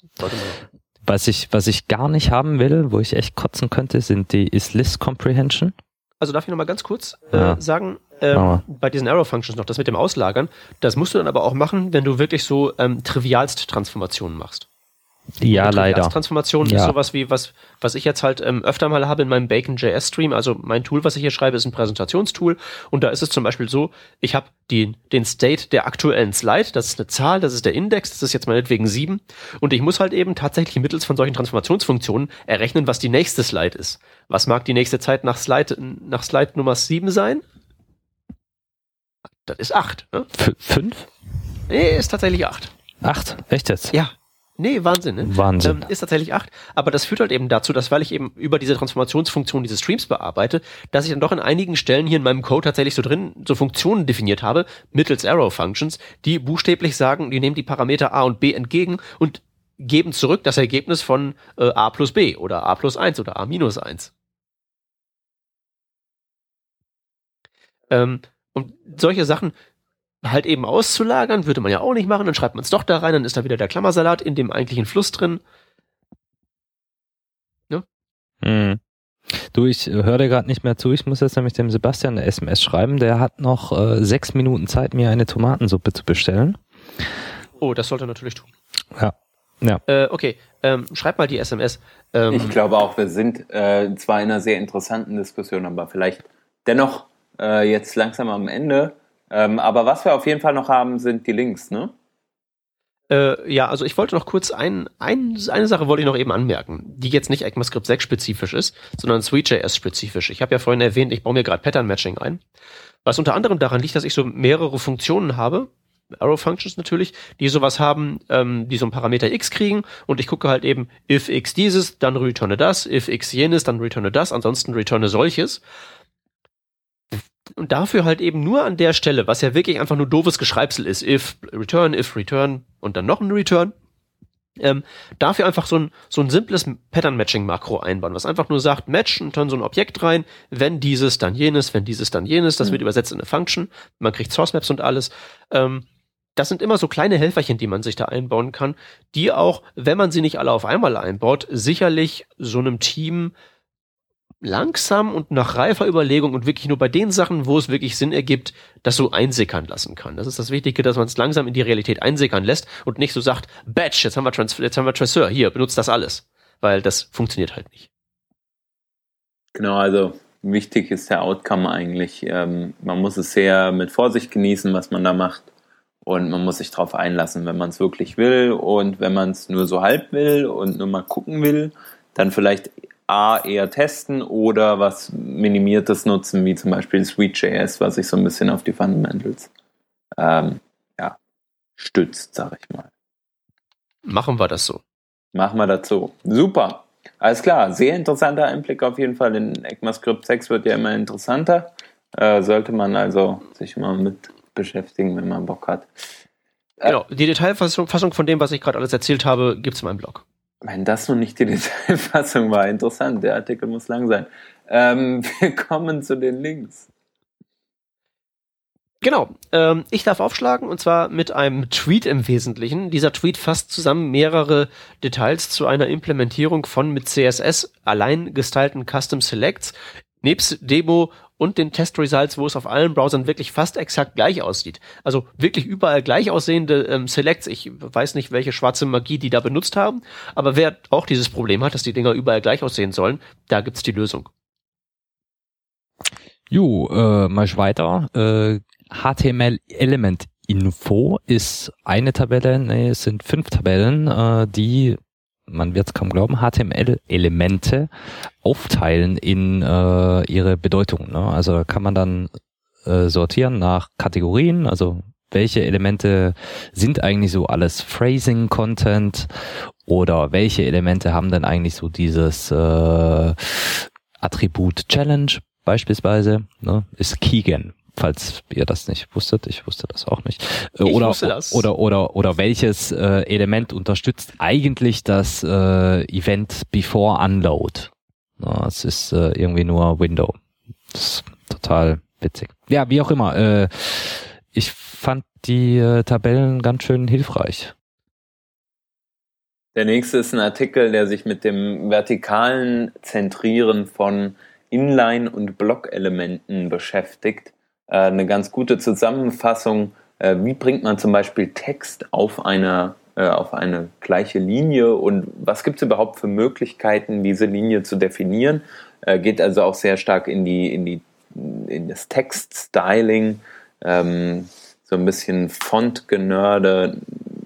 Was ich, was ich gar nicht haben will, wo ich echt kotzen könnte, sind die is List Comprehension. Also darf ich nochmal ganz kurz äh, ja. sagen, ähm, bei diesen Arrow Functions noch, das mit dem Auslagern, das musst du dann aber auch machen, wenn du wirklich so ähm, trivialst Transformationen machst. Ja, leider. Transformation ja. ist sowas wie, was, was ich jetzt halt ähm, öfter mal habe in meinem Bacon.js Stream. Also mein Tool, was ich hier schreibe, ist ein Präsentationstool. Und da ist es zum Beispiel so, ich habe den, den State der aktuellen Slide, das ist eine Zahl, das ist der Index, das ist jetzt meinetwegen sieben. Und ich muss halt eben tatsächlich mittels von solchen Transformationsfunktionen errechnen, was die nächste Slide ist. Was mag die nächste Zeit nach Slide, nach Slide Nummer sieben sein? Das ist acht. Ne? F fünf? Nee, ist tatsächlich acht. Acht? Echt jetzt? Ja. Nee, Wahnsinn, ne? Wahnsinn. Ähm, ist tatsächlich acht. Aber das führt halt eben dazu, dass weil ich eben über diese Transformationsfunktion diese Streams bearbeite, dass ich dann doch in einigen Stellen hier in meinem Code tatsächlich so drin so Funktionen definiert habe, mittels Arrow Functions, die buchstäblich sagen, die nehmen die Parameter A und B entgegen und geben zurück das Ergebnis von äh, A plus B oder A plus eins oder A minus eins. Ähm, und solche Sachen halt eben auszulagern, würde man ja auch nicht machen, dann schreibt man es doch da rein, dann ist da wieder der Klammersalat in dem eigentlichen Fluss drin. Ne? Hm. Du, ich höre dir gerade nicht mehr zu. Ich muss jetzt nämlich dem Sebastian eine SMS schreiben. Der hat noch äh, sechs Minuten Zeit, mir eine Tomatensuppe zu bestellen. Oh, das sollte er natürlich tun. Ja. Ja. Äh, okay, ähm, schreib mal die SMS. Ähm, ich glaube auch, wir sind äh, zwar in einer sehr interessanten Diskussion, aber vielleicht dennoch äh, jetzt langsam am Ende. Ähm, aber was wir auf jeden Fall noch haben, sind die Links, ne? Äh, ja, also ich wollte noch kurz ein, ein, eine Sache wollte ich noch eben anmerken, die jetzt nicht ECMAScript 6 spezifisch ist, sondern SweetJS spezifisch. Ich habe ja vorhin erwähnt, ich baue mir gerade Pattern Matching ein. Was unter anderem daran liegt, dass ich so mehrere Funktionen habe, Arrow Functions natürlich, die sowas haben, ähm, die so einen Parameter x kriegen und ich gucke halt eben, if x dieses, dann returne das, if x jenes, dann returne das, ansonsten returne solches Und dafür halt eben nur an der Stelle, was ja wirklich einfach nur doofes Geschreibsel ist, if, return, if, return und dann noch ein Return, ähm, dafür einfach so ein, so ein simples Pattern-Matching-Makro einbauen, was einfach nur sagt, match und dann so ein Objekt rein, wenn dieses, dann jenes, wenn dieses, dann jenes, das mhm. wird übersetzt in eine Function, man kriegt Source-Maps und alles. Ähm, das sind immer so kleine Helferchen, die man sich da einbauen kann, die auch, wenn man sie nicht alle auf einmal einbaut, sicherlich so einem Team langsam und nach reifer Überlegung und wirklich nur bei den Sachen, wo es wirklich Sinn ergibt, das so einsickern lassen kann. Das ist das Wichtige, dass man es langsam in die Realität einsickern lässt und nicht so sagt, Batch, jetzt haben wir, Trans jetzt haben wir Transfer, hier, benutzt das alles. Weil das funktioniert halt nicht. Genau, also wichtig ist der Outcome eigentlich. Ähm, man muss es sehr mit Vorsicht genießen, was man da macht. Und man muss sich darauf einlassen, wenn man es wirklich will. Und wenn man es nur so halb will und nur mal gucken will, dann vielleicht A, eher testen oder was Minimiertes nutzen, wie zum Beispiel Sweet.js, was sich so ein bisschen auf die Fundamentals ähm, ja, stützt, sag ich mal. Machen wir das so. Machen wir das so. Super. Alles klar, sehr interessanter Einblick auf jeden Fall in ECMAScript 6 wird ja immer interessanter. Äh, sollte man also sich mal mit beschäftigen, wenn man Bock hat. Äh, genau, die Detailfassung von dem, was ich gerade alles erzählt habe, gibt es in meinem Blog. Wenn das noch nicht die Detailfassung war, interessant. Der Artikel muss lang sein. Ähm, wir kommen zu den Links. Genau. Ähm, ich darf aufschlagen und zwar mit einem Tweet im Wesentlichen. Dieser Tweet fasst zusammen mehrere Details zu einer Implementierung von mit CSS allein gestylten Custom Selects nebst Demo und den Test Results, wo es auf allen Browsern wirklich fast exakt gleich aussieht. Also wirklich überall gleich aussehende ähm, Selects. Ich weiß nicht, welche schwarze Magie die da benutzt haben, aber wer auch dieses Problem hat, dass die Dinger überall gleich aussehen sollen, da gibt's die Lösung. Jo, äh, mal weiter. Äh, HTML Element Info ist eine Tabelle, nee, es sind fünf Tabellen, äh, die man wird es kaum glauben, HTML-Elemente aufteilen in äh, ihre Bedeutung. Ne? Also kann man dann äh, sortieren nach Kategorien, also welche Elemente sind eigentlich so alles Phrasing-Content oder welche Elemente haben dann eigentlich so dieses äh, Attribut Challenge beispielsweise, ne? ist Keegan falls ihr das nicht wusstet, ich wusste das auch nicht. Äh, ich oder, wusste das. oder oder oder welches äh, Element unterstützt eigentlich das äh, Event Before Unload? Ja, es ist äh, irgendwie nur Window. Das ist total witzig. Ja, wie auch immer. Äh, ich fand die äh, Tabellen ganz schön hilfreich. Der nächste ist ein Artikel, der sich mit dem vertikalen Zentrieren von Inline- und Blockelementen beschäftigt. Äh, eine ganz gute Zusammenfassung. Äh, wie bringt man zum Beispiel Text auf eine, äh, auf eine gleiche Linie und was gibt es überhaupt für Möglichkeiten, diese Linie zu definieren? geht also auch sehr stark in die, in die, in das Text-Styling, ähm, so ein bisschen Font-Genörde,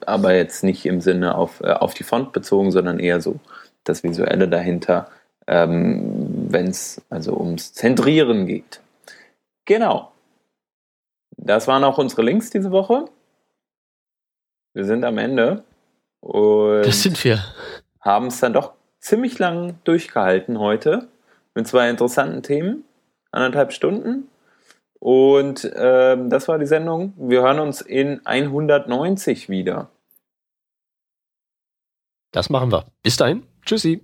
aber jetzt nicht im Sinne auf, auf die Font bezogen, sondern eher so das Visuelle dahinter, ähm, wenn es also ums Zentrieren geht. Genau. Das waren auch unsere Links diese Woche. Wir sind am Ende. Und das sind wir. Haben es dann doch ziemlich lang durchgehalten heute. Mit zwei interessanten Themen. Anderthalb Stunden. Und ähm, das war die Sendung. Wir hören uns in 190 wieder. Das machen wir. Bis dahin. Tschüssi.